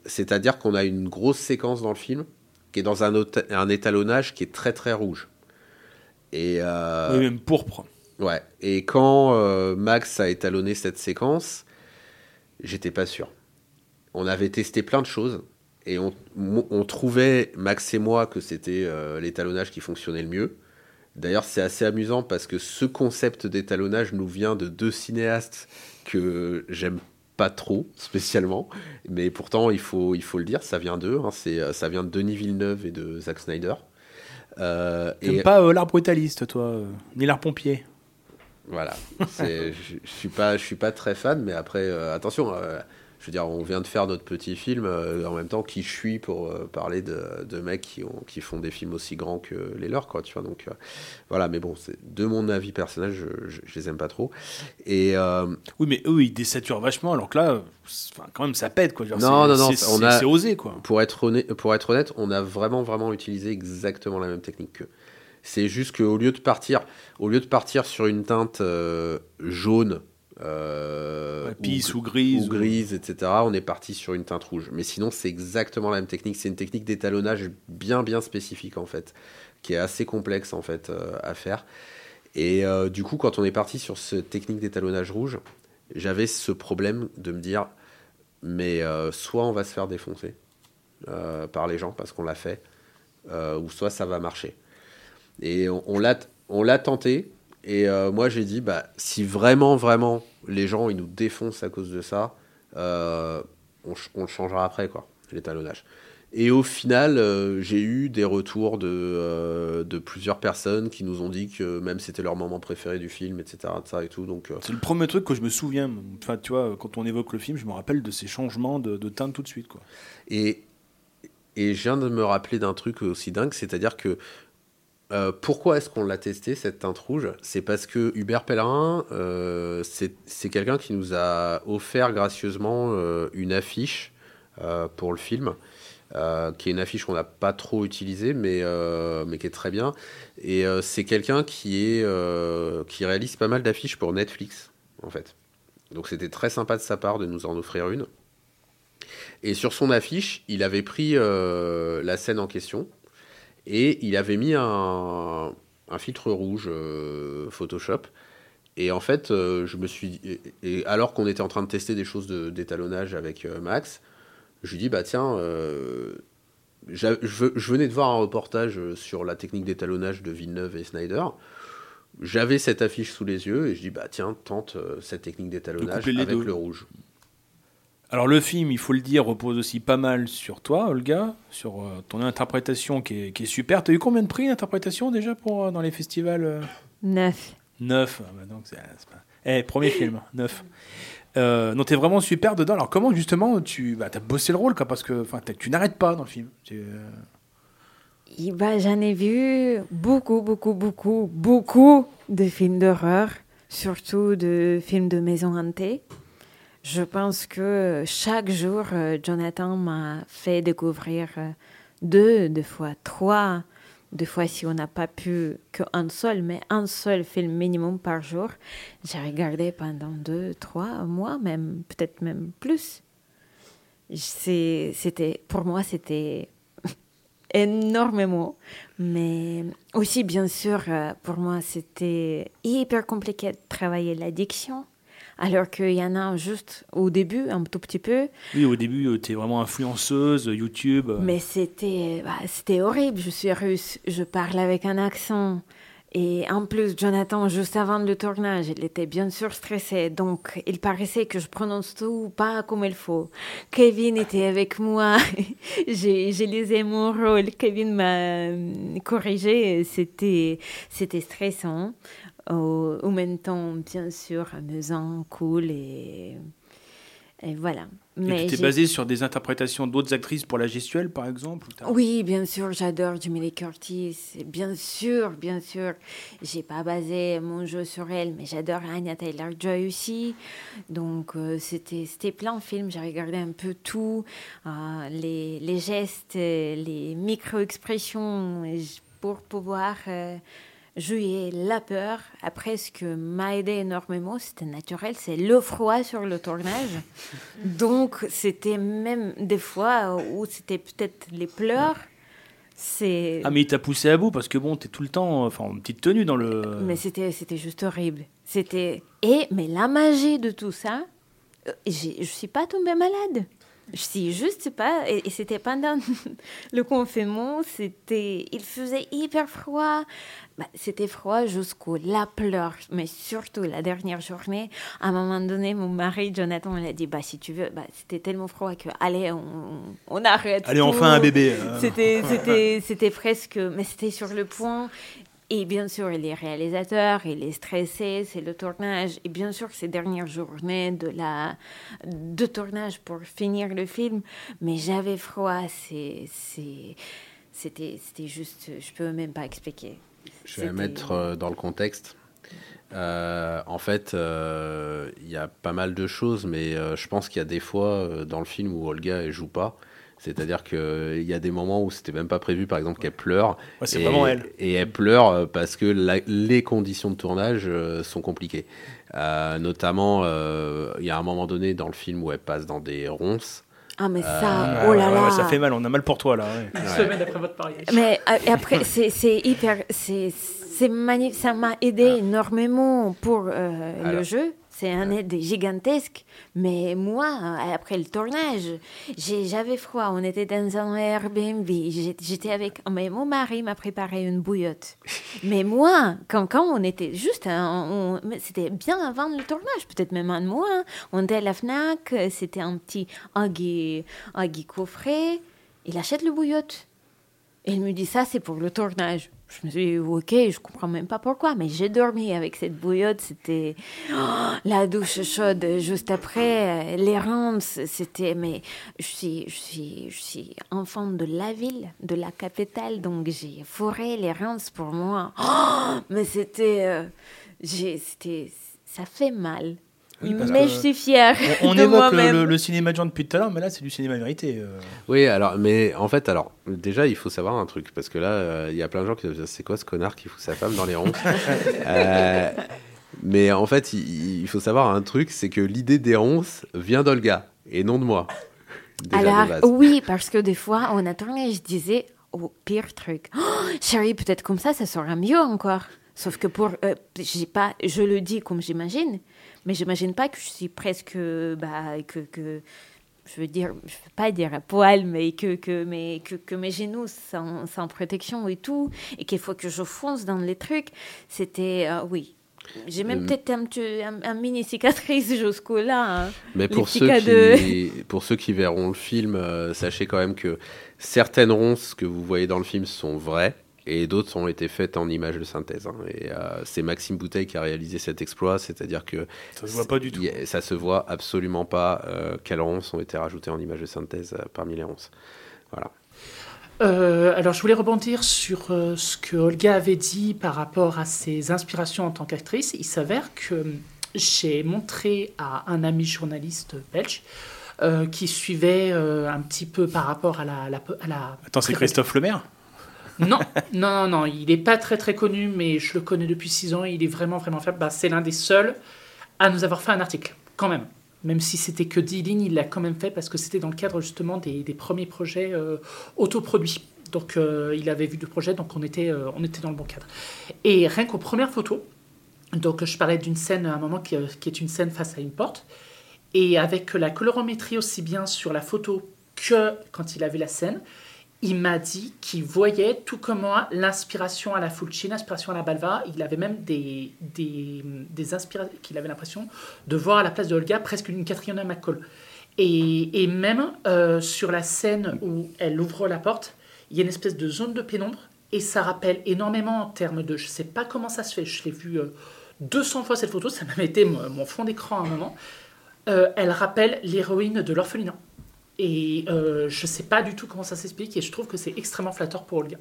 C'est-à-dire qu'on a une grosse séquence dans le film qui est dans un, étalonnage qui est très, très rouge. Et Oui, même pourpre. Ouais. Et quand Max a étalonné cette séquence, j'étais pas sûr. On avait testé plein de choses et on, trouvait, Max et moi, que c'était euh, l'étalonnage qui fonctionnait le mieux. D'ailleurs, c'est assez amusant parce que ce concept d'étalonnage nous vient de deux cinéastes que j'aime pas trop spécialement, mais pourtant il faut, il faut le dire, ça vient d'eux. hein. c'est, euh, ça vient de Denis Villeneuve et de Zack Snyder. Euh, et pas euh, l'art brutaliste, toi, euh, ni l'art pompier. voilà, je suis pas, je suis pas très fan, mais après, attention. Je veux dire, on vient de faire notre petit film. euh, en même temps, qui je suis pour euh, parler de, de mecs qui, ont, qui font des films aussi grands que les leurs, quoi. Tu vois, donc euh, voilà. Mais bon, c'est de mon avis personnel, je, je, je les aime pas trop. Et Oui, mais eux, ils désaturent vachement, alors que là, quand même, ça pète, quoi. Genre, Non, non, non, c'est- on a- osé, quoi. pour être honnête, pour être honnête, on a vraiment vraiment utilisé exactement la même technique qu'eux. C'est juste qu'au lieu de partir, au lieu de partir sur une teinte jaune, euh, Ouais, pisse ou, ou grise. ou grise, etc., on est parti sur une teinte rouge. Mais sinon, c'est exactement la même technique. C'est une technique d'étalonnage bien bien spécifique en fait, qui est assez complexe en fait euh, à faire. Et euh, du coup, quand on est parti sur cette technique d'étalonnage rouge, j'avais ce problème de me dire, mais euh, soit on va se faire défoncer par les gens parce qu'on l'a fait, ou soit ça va marcher. Et on, on l'a tenté. Et euh, moi j'ai dit, bah, si vraiment, vraiment, les gens ils nous défoncent à cause de ça, euh, on, le changera après, quoi, l'étalonnage. Et au final, euh, j'ai eu des retours de, de plusieurs personnes qui nous ont dit que même c'était leur moment préféré du film, etc. et tout. Donc, C'est le premier truc que je me souviens. Enfin, tu vois, quand on évoque le film, je me rappelle de ces changements de, de teinte tout de suite, quoi. Et, et je viens de me rappeler d'un truc aussi dingue, c'est-à-dire que euh, pourquoi est-ce qu'on l'a testé, cette teinte rouge? C'est parce que Hubert Pellerin, euh, c'est quelqu'un qui nous a offert gracieusement euh, une affiche pour le film, qui est une affiche qu'on n'a pas trop utilisée, mais, mais qui est très bien. Et c'est quelqu'un qui, qui réalise pas mal d'affiches pour Netflix, en fait. Donc c'était très sympa de sa part de nous en offrir une. Et sur son affiche, il avait pris la scène en question et il avait mis un, un filtre rouge euh, Photoshop. Et en fait, euh, je me suis dit- et, et alors qu'on était en train de tester des choses de- d'étalonnage avec euh, Max, je lui dis bah tiens, je, venais de voir un reportage sur la technique d'étalonnage de Villeneuve et Snyder. J'avais cette affiche sous les yeux et je dis bah tiens, tente cette technique d'étalonnage avec deux. le rouge. Alors le film, il faut le dire, repose aussi pas mal sur toi, Olga, sur euh, ton interprétation qui est, qui est super. T'as eu combien de prix d'interprétation déjà pour, euh, dans les festivals euh Neuf. Neuf. Ah bah donc c'est c'est pas... Eh, premier film, neuf. Non, t'es vraiment super dedans. Alors comment justement tu bah, as bossé le rôle quoi, parce que enfin, t'as- tu n'arrêtes pas dans le film. Tu, Et bah, J'en ai vu beaucoup, beaucoup, beaucoup, beaucoup de films d'horreur, surtout de films de maison hantée. Je pense que chaque jour, euh, Jonathan m'a fait découvrir euh, deux, deux fois trois, deux fois si on n'a pas pu qu'un seul, mais un seul film minimum par jour. J'ai regardé pendant deux, trois mois, même peut-être même plus. C'était, pour moi, c'était énormément. Mais aussi, bien sûr, euh, pour moi, c'était hyper compliqué de travailler l'addiction. Alors qu'il y en a juste au début, un tout petit peu. Oui, au début, tu es vraiment influenceuse, YouTube. euh, Mais c'était bah, c'était horrible. Je suis russe, je parle avec un accent. Et en plus, Jonathan, juste avant le tournage, il était bien sûr stressé. Donc, il paraissait que je prononce tout pas comme il faut. Kevin était avec moi. J'ai lisé mon rôle. Kevin m'a euh, corrigé. C'était stressant. Au, même temps, bien sûr, amusant, cool et, et voilà. et tu t'es basé sur des interprétations d'autres actrices pour la gestuelle, par exemple oui, bien sûr, j'adore Jamie Lee Curtis. Bien sûr, bien sûr. J'ai pas basé mon jeu sur elle, mais j'adore Anya Taylor-Joy aussi. Donc, euh, c'était c'était plein de films. J'ai regardé un peu tout. euh, les, les gestes, les micro-expressions pour pouvoir euh, jouer la peur. Après, ce que m'a aidé énormément, c'était naturel, c'est le froid sur le tournage. Donc, c'était même des fois où c'était peut-être les pleurs. C'est... Ah, mais il t'a poussé à bout parce que bon, t'es tout le temps enfin, en petite tenue dans le. Mais c'était, c'était juste horrible. C'était... Et, mais la magie de tout ça, euh, j'ai, je suis pas tombée malade. Je sais juste pas, et, et c'était pendant le confinement, c'était, il faisait hyper froid. Bah, c'était froid jusqu'au la pleure, mais surtout la dernière journée. À un moment donné, mon mari Jonathan il a dit bah si tu veux, bah, c'était tellement froid que allez on, on arrête. Allez, tout. enfin un bébé. euh. C'était, c'était, c'était presque, mais c'était sur le point. Et bien sûr, il est réalisateur, il est stressé, c'est le tournage. Et bien sûr, ces dernières journées de, la, de tournage pour finir le film, mais j'avais froid, c'est, c'était, c'était juste, je peux même pas expliquer. Je vais mettre euh, dans le contexte. Euh, en fait, euh, il y a pas mal de choses, mais euh, je pense qu'il y a des fois dans le film où Olga elle joue pas. C'est-à-dire qu'il y a des moments où c'était même pas prévu, par exemple, qu'elle pleure. Ouais, c'est et, vraiment elle. Et elle pleure euh, parce que la- les conditions de tournage euh, sont compliquées. Euh, notamment, euh, il y a un moment donné dans le film où elle passe dans des ronces. Ah, mais Euh, ça, oh là ouais, là. ouais, ça fait mal, on a mal pour toi là. ouais. Une Ouais. semaine après votre mariage. Mais euh, et après, c'est hyper. c'est c'est magnifique. Ça m'a aidé énormément pour euh, le jeu. C'est un aide gigantesque. Mais moi, après le tournage, j'avais froid. On était dans un Airbnb. J'étais avec. Mais mon mari m'a préparé une bouillotte. Mais moi, quand, quand on était juste. mais C'était bien avant le tournage, peut-être même un mois. hein. On était à la Fnac. C'était un petit Agui, coffret. Il achète le bouillotte. Il me dit ça, c'est pour le tournage. Je me suis dit, ok, je comprends même pas pourquoi, mais j'ai dormi avec cette bouillotte. C'était oh, la douche chaude juste après, euh, les ronces, c'était. Mais je suis, je suis, je suis enfant de la ville, de la capitale, donc j'ai foré les ronces pour moi. Oh, mais c'était, euh, c'était, ça fait mal. Parce mais que je suis fière. On, on de évoque le, moi-même. le- le cinéma de genre depuis tout à l'heure, mais là c'est du cinéma vérité. euh. Oui, alors, mais en fait, alors, déjà, il faut savoir un truc, parce que là, euh, il y a plein de gens qui disent c'est quoi ce connard qui fout sa femme dans les ronces Euh, Mais en fait, il, il faut savoir un truc, c'est que l'idée des ronces vient d'Olga et non de moi. Déjà de Alors, base. oui, parce que des fois, on a tourné je disais, oh, pire truc. Oh, chérie, peut-être comme ça, ça sera mieux encore. Sauf que pour. euh, j'ai pas, je le dis comme j'imagine, mais j'imagine pas que je suis presque. Bah, que. que je veux dire, je veux pas dire à poil, mais que, que, mes, que, que mes genoux sans, sans protection et tout, et qu'il faut que je fonce dans les trucs. C'était. euh, oui. J'ai même Euh, peut-être un, petit- un, un mini cicatrice jusqu'au là. hein. Mais pour ceux, qui, pour ceux qui verront le film, euh, sachez quand même que certaines ronces que vous voyez dans le film sont vraies et d'autres ont été faites en images de synthèse. hein. Et euh, c'est Maxime Bouteille qui a réalisé cet exploit, c'est-à-dire que Ça se voit pas du tout. a- ça se voit absolument pas euh, quelles ronces ont été rajoutées en images de synthèse euh, parmi les ronces. Voilà. Euh, alors, je voulais rebondir sur euh, ce que Olga avait dit par rapport à ses inspirations en tant qu'actrice. Il s'avère que j'ai montré à un ami journaliste belge euh, qui suivait euh, un petit peu par rapport à la. à la- à la- Attends, c'est Christophe Lemaire? Non, non, non, non, il n'est pas très très connu, mais je le connais depuis six ans. Il est vraiment vraiment faible. Bah, c'est l'un des seuls à nous avoir fait un article, quand même. Même si c'était que 10 lignes, il l'a quand même fait parce que c'était dans le cadre justement des, premiers projets euh, autoproduits. Donc euh, il avait vu le projet, donc on était, euh, on était dans le bon cadre. Et rien qu'aux premières photos, donc je parlais d'une scène à un moment qui, euh, qui est une scène face à une porte, et avec la colorométrie aussi bien sur la photo que quand il avait la scène, il m'a dit qu'il voyait, tout comme moi, l'inspiration à la Fulci, l'inspiration à la Balva. Il avait même des, des, des inspirations qu'il avait l'impression de voir à la place de Olga presque une Catherine McCall. Et, et même euh, sur la scène où elle ouvre la porte, il y a une espèce de zone de pénombre et ça rappelle énormément en termes de. Je sais pas comment ça se fait, je l'ai vu euh, 200 fois cette photo, ça m'a été mon, mon fond d'écran à un moment. Euh, elle rappelle l'héroïne de l'orphelinat. Et euh, je sais pas du tout comment ça s'explique et je trouve que c'est extrêmement flatteur pour Olga.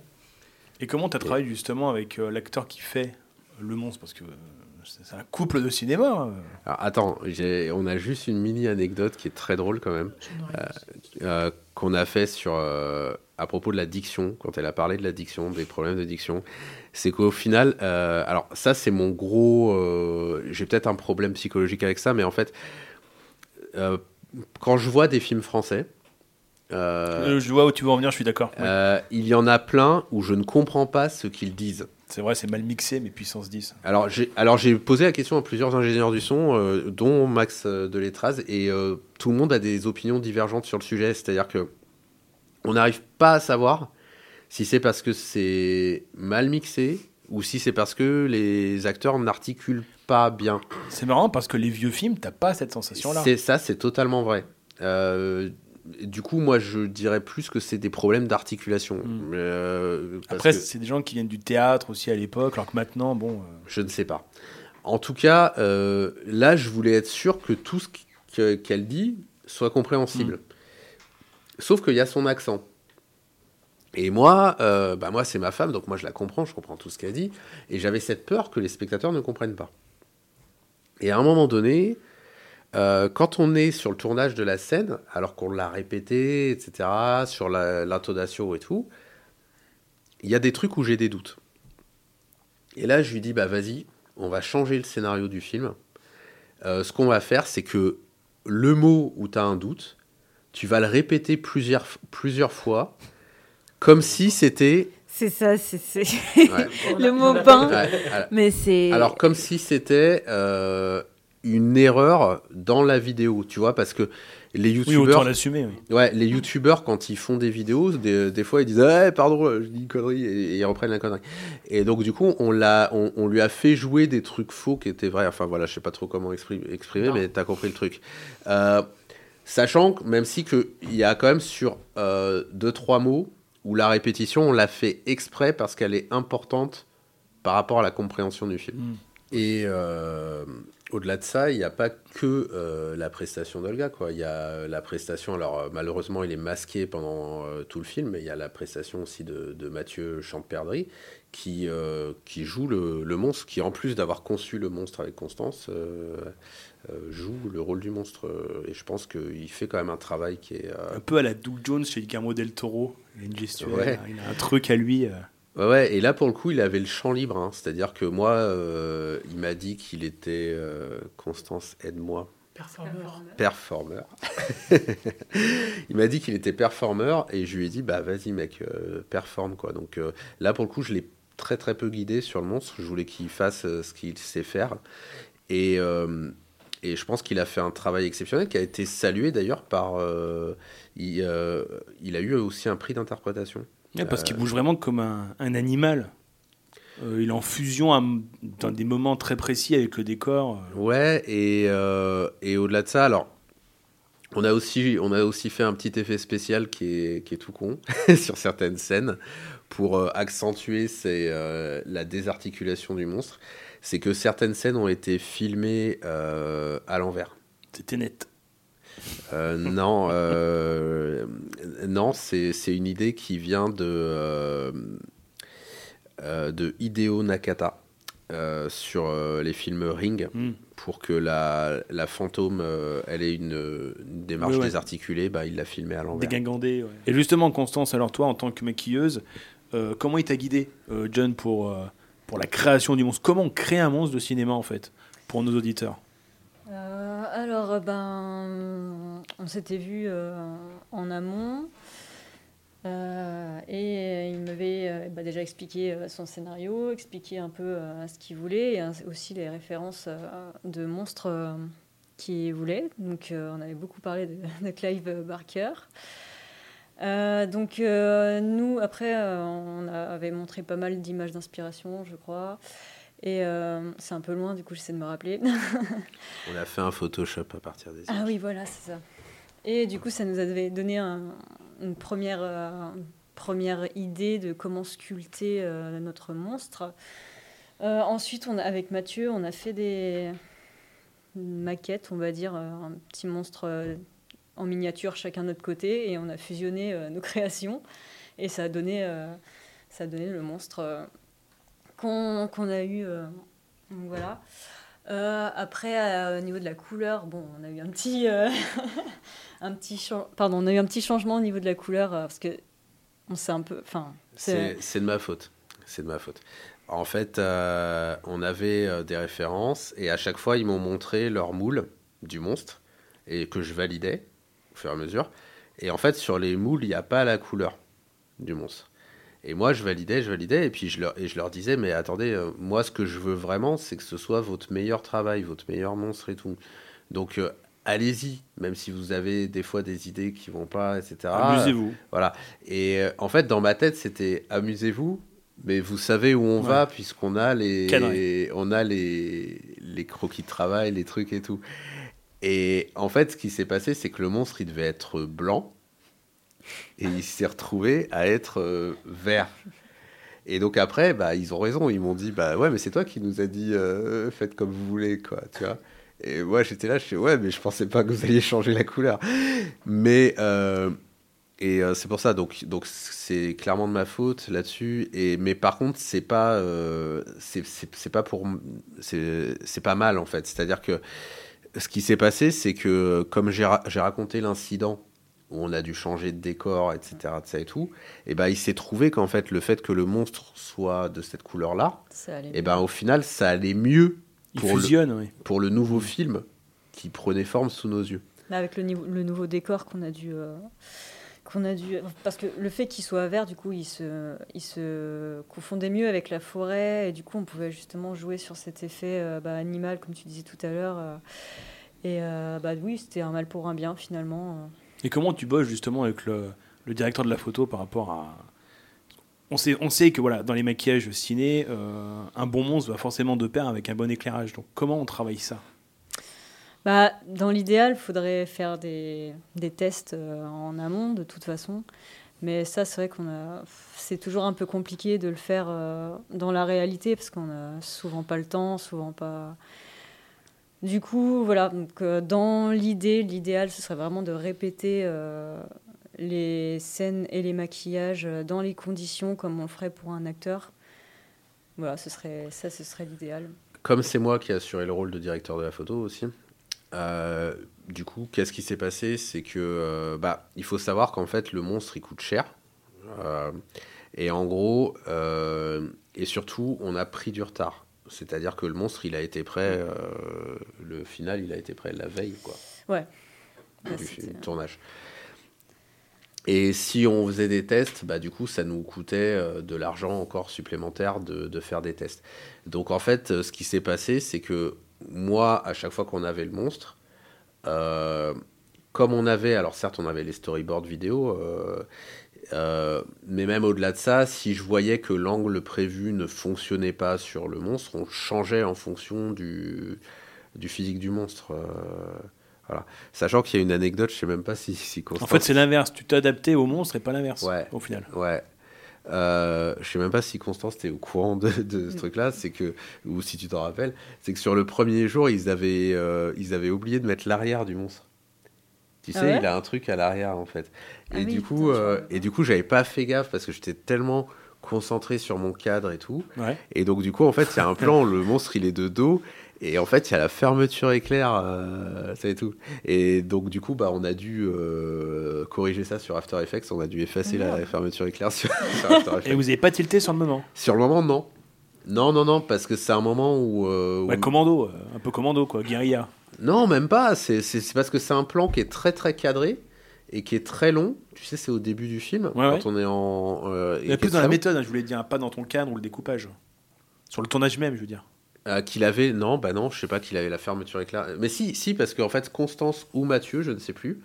Et comment tu as travaillé justement avec euh, l'acteur qui fait le monstre? Parce que euh, c'est un couple de cinéma. euh. Alors, attends, on a juste une mini anecdote qui est très drôle quand même. euh, qu'on a fait sur euh, à propos de la diction, quand elle a parlé de la diction, des problèmes de diction, c'est qu'au final, euh, alors ça c'est mon gros, euh, j'ai peut-être un problème psychologique avec ça, mais en fait, euh, quand je vois des films français, Euh, Euh, Je vois où tu veux en venir, je suis d'accord. Ouais. euh, il y en a plein où je ne comprends pas ce qu'ils disent. C'est vrai, c'est mal mixé, mais puissance 10. Alors j'ai alors j'ai posé la question à plusieurs ingénieurs du son, euh, dont Max euh, Deletraz, et euh, tout le monde a des opinions divergentes sur le sujet. C'est-à-dire que on n'arrive pas à savoir si c'est parce que c'est mal mixé ou si c'est parce que les acteurs n'articulent pas bien. C'est marrant parce que les vieux films, t'as pas cette sensation-là. C'est ça, c'est totalement vrai. Euh, du coup, moi, je dirais plus que c'est des problèmes d'articulation. Mm. Euh, Après, que- c'est des gens qui viennent du théâtre aussi à l'époque, alors que maintenant, bon. euh, Je ne sais pas. En tout cas, là, je voulais être sûr que tout ce qu'elle dit soit compréhensible. Sauf qu'il y a son accent. Et moi, bah moi, c'est ma femme, donc moi, je la comprends, je comprends tout ce qu'elle dit. Et j'avais cette peur que les spectateurs ne comprennent pas. Et à un moment donné, euh, quand on est sur le tournage de la scène, alors qu'on l'a répété, etc., sur l'intonation et tout, il y a des trucs où j'ai des doutes. Et là, je lui dis, bah vas-y, on va changer le scénario du film. Euh, ce qu'on va faire, c'est que le mot où tu as un doute, tu vas le répéter plusieurs, plusieurs fois, comme si c'était... C'est ça, c'est. Ouais, Le a- mot ouais, alors- Mais c'est. alors comme si c'était euh, une erreur dans la vidéo, tu vois, parce que les Oui, autant youtubeurs, l'assumer, oui. ouais, les youtubeurs quand ils font des vidéos, des, des fois ils disent ah pardon, je dis une connerie et, et ils reprennent la connerie. Et donc du coup on l'a, on, on lui a fait jouer des trucs faux qui étaient vrais. Enfin voilà, je sais pas trop comment exprimer, exprimer Non. mais t'as compris le truc. Euh, sachant que même si que il y a quand même sur euh, deux trois mots où la répétition on l'a fait exprès parce qu'elle est importante par rapport à la compréhension du film. Mm. Et euh, au-delà de ça, il n'y a pas que euh, la prestation d'Olga. Il y a la prestation, alors euh, malheureusement il est masqué pendant euh, tout le film, mais il y a la prestation aussi de, de Mathieu Champerdry qui, euh, qui joue le, le monstre, qui en plus d'avoir conçu le monstre avec Constance, euh, euh, joue le rôle du monstre. euh, Et je pense qu'il fait quand même un travail qui est... euh, Un peu à la Doug Jones chez Guillermo del Toro. Il a une gestuelle, Ouais. il a un truc à lui. Ouais, ouais, et là pour le coup, il avait le champ libre. hein. C'est-à-dire que moi, euh, il m'a dit qu'il était. euh, Constance, aide-moi. Performeur. Performeur. il m'a dit qu'il était performeur et je lui ai dit, bah vas-y mec, euh, performe quoi. Donc là pour le coup, je l'ai très très peu guidé sur le monstre. Je voulais qu'il fasse ce qu'il sait faire. Et, et je pense qu'il a fait un travail exceptionnel qui a été salué d'ailleurs par. il, il a eu aussi un prix d'interprétation. Ouais, parce qu'il bouge vraiment comme un, un animal. Euh, il est en fusion à- dans des moments très précis avec le décor. euh. Ouais, et, euh, et au-delà de ça, alors, on a, aussi, on a aussi fait un petit effet spécial qui est, qui est tout con sur certaines scènes pour euh, accentuer ces, euh, la désarticulation du monstre. C'est que certaines scènes ont été filmées euh, à l'envers. C'était net. Euh, non, euh, non c'est une idée qui vient de, euh, de Hideo Nakata euh, sur euh, les films Ring Hmm. pour que la, la fantôme euh, elle ait une, une démarche ouais. désarticulée, bah, il l'a filmé à l'envers. Dégingandé. ouais. Et justement, Constance, alors toi, en tant que maquilleuse, euh, comment il t'a guidé, euh, John, pour, euh, pour la création du monstre? Comment on crée un monstre de cinéma, en fait, pour nos auditeurs? Euh, alors, euh, ben, on s'était vu euh, en amont. et il m'avait bah, déjà expliqué son scénario, expliqué un peu ce qu'il voulait et aussi les références de monstres qu'il voulait. Donc, on avait beaucoup parlé de, Clive Barker. Donc, nous, après, on avait montré pas mal d'images d'inspiration, je crois. Et euh, c'est un peu loin, du coup, j'essaie de me rappeler. On a fait un Photoshop à partir des Ah images. oui, voilà, c'est ça. Et du coup, ça nous avait donné un- une première, euh, première idée de comment sculpter euh, notre monstre. Ensuite, on a- avec Mathieu, on a fait des maquettes, on va dire, un petit monstre en miniature chacun de notre côté, et on a fusionné nos créations, et ça a donné, ça a donné le monstre qu'on a eu. euh, voilà. Euh, après, euh, au niveau de la couleur, bon, on a eu un petit, un petit, pardon, on a eu un petit changement au niveau de la couleur parce que on s'est un peu, enfin, c'est- de ma faute. C'est de ma faute. En fait, on avait des références et à chaque fois, ils m'ont montré leur moule du monstre et que je validais au fur et à mesure. Et en fait, sur les moules, il n'y a pas la couleur du monstre. Et moi, je validais, je validais, et puis je leur, et je leur disais, mais attendez, euh, moi, ce que je veux vraiment, c'est que ce soit votre meilleur travail, votre meilleur monstre et tout. Donc, euh, allez-y, même si vous avez des fois des idées qui vont pas, etc. Amusez-vous. Voilà. Et euh, en fait, dans ma tête, c'était amusez-vous, mais vous savez où on Ouais. va puisqu'on a les, Cadré. on a les, les croquis de travail, les trucs et tout. Et en fait, ce qui s'est passé, c'est que le monstre, il devait être blanc et il s'est retrouvé à être euh, vert. Et donc après, bah, ils ont raison. Ils m'ont dit, bah ouais, mais c'est toi qui nous a dit, euh, faites comme vous voulez, quoi, tu vois. Et moi, j'étais là, je fais, ouais, mais je pensais pas que vous alliez changer la couleur. Mais euh, et c'est pour ça, donc donc c'est clairement de ma faute là-dessus. Et mais par contre, c'est pas c'est pas pour c'est pas mal en fait. C'est-à-dire que ce qui s'est passé, c'est que comme j'ai raconté l'incident où on a dû changer de décor, etc., de ça et tout, et ben il s'est trouvé qu'en fait le fait que le monstre soit de cette couleur-là, et ben au final ça allait mieux Il pour le, fusionne, oui. pour le nouveau film qui prenait forme sous nos yeux. Avec le, niveau- le nouveau décor qu'on a dû. euh, qu'on a dû parce que le fait qu'il soit vert du coup il se il se confondait mieux avec la forêt et du coup on pouvait justement jouer sur cet effet euh, bah, animal comme tu disais tout à l'heure euh, et euh, bah oui c'était un mal pour un bien finalement euh. Et comment tu bosses justement avec le, directeur de la photo par rapport à. On sait, on sait que voilà, dans les maquillages ciné, euh, un bon monstre va forcément de pair avec un bon éclairage. Donc comment on travaille ça? Bah, dans l'idéal, il faudrait faire des, des tests euh, en amont, de toute façon. Mais ça, c'est vrai qu'on a. C'est toujours un peu compliqué de le faire euh, dans la réalité parce qu'on a souvent pas le temps, souvent pas. Du coup, voilà. Donc, euh, dans l'idée, l'idéal, ce serait vraiment de répéter euh, les scènes et les maquillages euh, dans les conditions comme on ferait pour un acteur. Voilà, ce serait ça, ce serait l'idéal. Comme c'est moi qui ai assuré le rôle de directeur de la photo aussi, du coup, qu'est-ce qui s'est passé? C'est que, bah, il faut savoir qu'en fait, le monstre, il coûte cher. Et en gros, et surtout, on a pris du retard. C'est-à-dire que le monstre, il a été prêt, euh, le final, il a été prêt la veille, quoi, Ouais. Là, du, tournage. Et si on faisait des tests, bah, du coup, ça nous coûtait euh, de l'argent encore supplémentaire de, de faire des tests. Donc, en fait, euh, ce qui s'est passé, c'est que moi, à chaque fois qu'on avait le monstre, euh, comme on avait, alors certes, on avait les storyboards vidéo, euh, euh, mais même au-delà de ça, si je voyais que l'angle prévu ne fonctionnait pas sur le monstre, on changeait en fonction du, du physique du monstre. euh, voilà. Sachant qu'il y a une anecdote, je sais même pas si, si En Constance- fait, c'est l'inverse. Tu t'es adapté au monstre et pas l'inverse, Ouais. au final. Ouais. Euh, je sais même pas si Constance t'es au courant de, de ce truc-là, c'est que ou si tu t'en rappelles, c'est que sur le premier jour ils avaient euh, ils avaient oublié de mettre l'arrière du monstre. Tu Ah sais, ouais il a un truc à l'arrière en fait. Ah Et oui, du coup euh, et du coup j'avais pas fait gaffe parce que j'étais tellement concentré sur mon cadre et tout. Ouais. Et donc du coup en fait il y a un plan, le monstre il est de dos et en fait il y a la fermeture éclair, euh, ça et tout. Et donc du coup bah on a dû euh, corriger ça sur After Effects, on a dû effacer la fermeture éclair sur, sur After Effects. Et vous n'avez pas tilté sur le moment Sur le moment, non. Non, non, non, parce que c'est un moment où. euh, où- Ouais, Commando, euh, un peu commando, quoi, guérilla. Non, même pas. C'est c'est- c'est parce que c'est un plan qui est très très cadré et qui est très long. Tu sais, c'est au début du film, Ouais, quand on est en. euh, Il y a plus dans la méthode, hein, je voulais dire, pas dans ton cadre ou le découpage. Sur le tournage même, je veux dire. Euh, qu'il avait. Non, bah non, je sais pas qu'il avait la fermeture éclair. Mais si, si, parce qu'en fait, Constance ou Mathieu, je ne sais plus.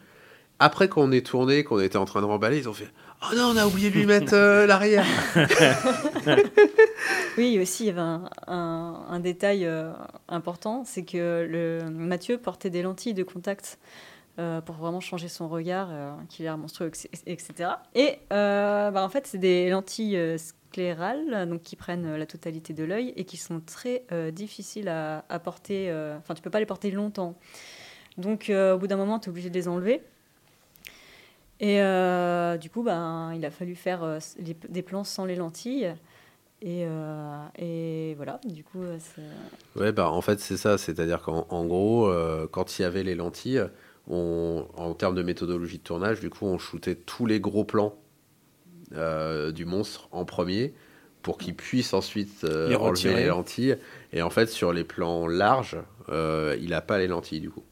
Après qu'on ait tourné, qu'on était en train de remballer, ils ont fait Oh non, on a oublié de lui mettre euh, l'arrière. Oui, aussi, il y avait un, un- détail euh, important, c'est que le, Mathieu portait des lentilles de contact euh, pour vraiment changer son regard, qu'il a l'air monstrueux, etc. Et bah, en fait, c'est des lentilles sclérales, donc qui prennent la totalité de l'œil et qui sont très difficiles à, porter. Enfin, tu peux pas les porter longtemps. Donc, au bout d'un moment, tu es obligé de les enlever. Et euh, du coup, ben, il a fallu faire euh, les- des plans sans les lentilles. Et, euh, et voilà, du coup. Ouais, bah en fait c'est ça, c'est-à-dire qu'en en gros, euh, quand il y avait les lentilles, on, en termes de méthodologie de tournage, du coup, on shootait tous les gros plans euh, du monstre en premier pour qu'il puisse ensuite euh, Les enlever retirer. les lentilles. Et en fait, sur les plans larges, euh, il n'a pas les lentilles du coup.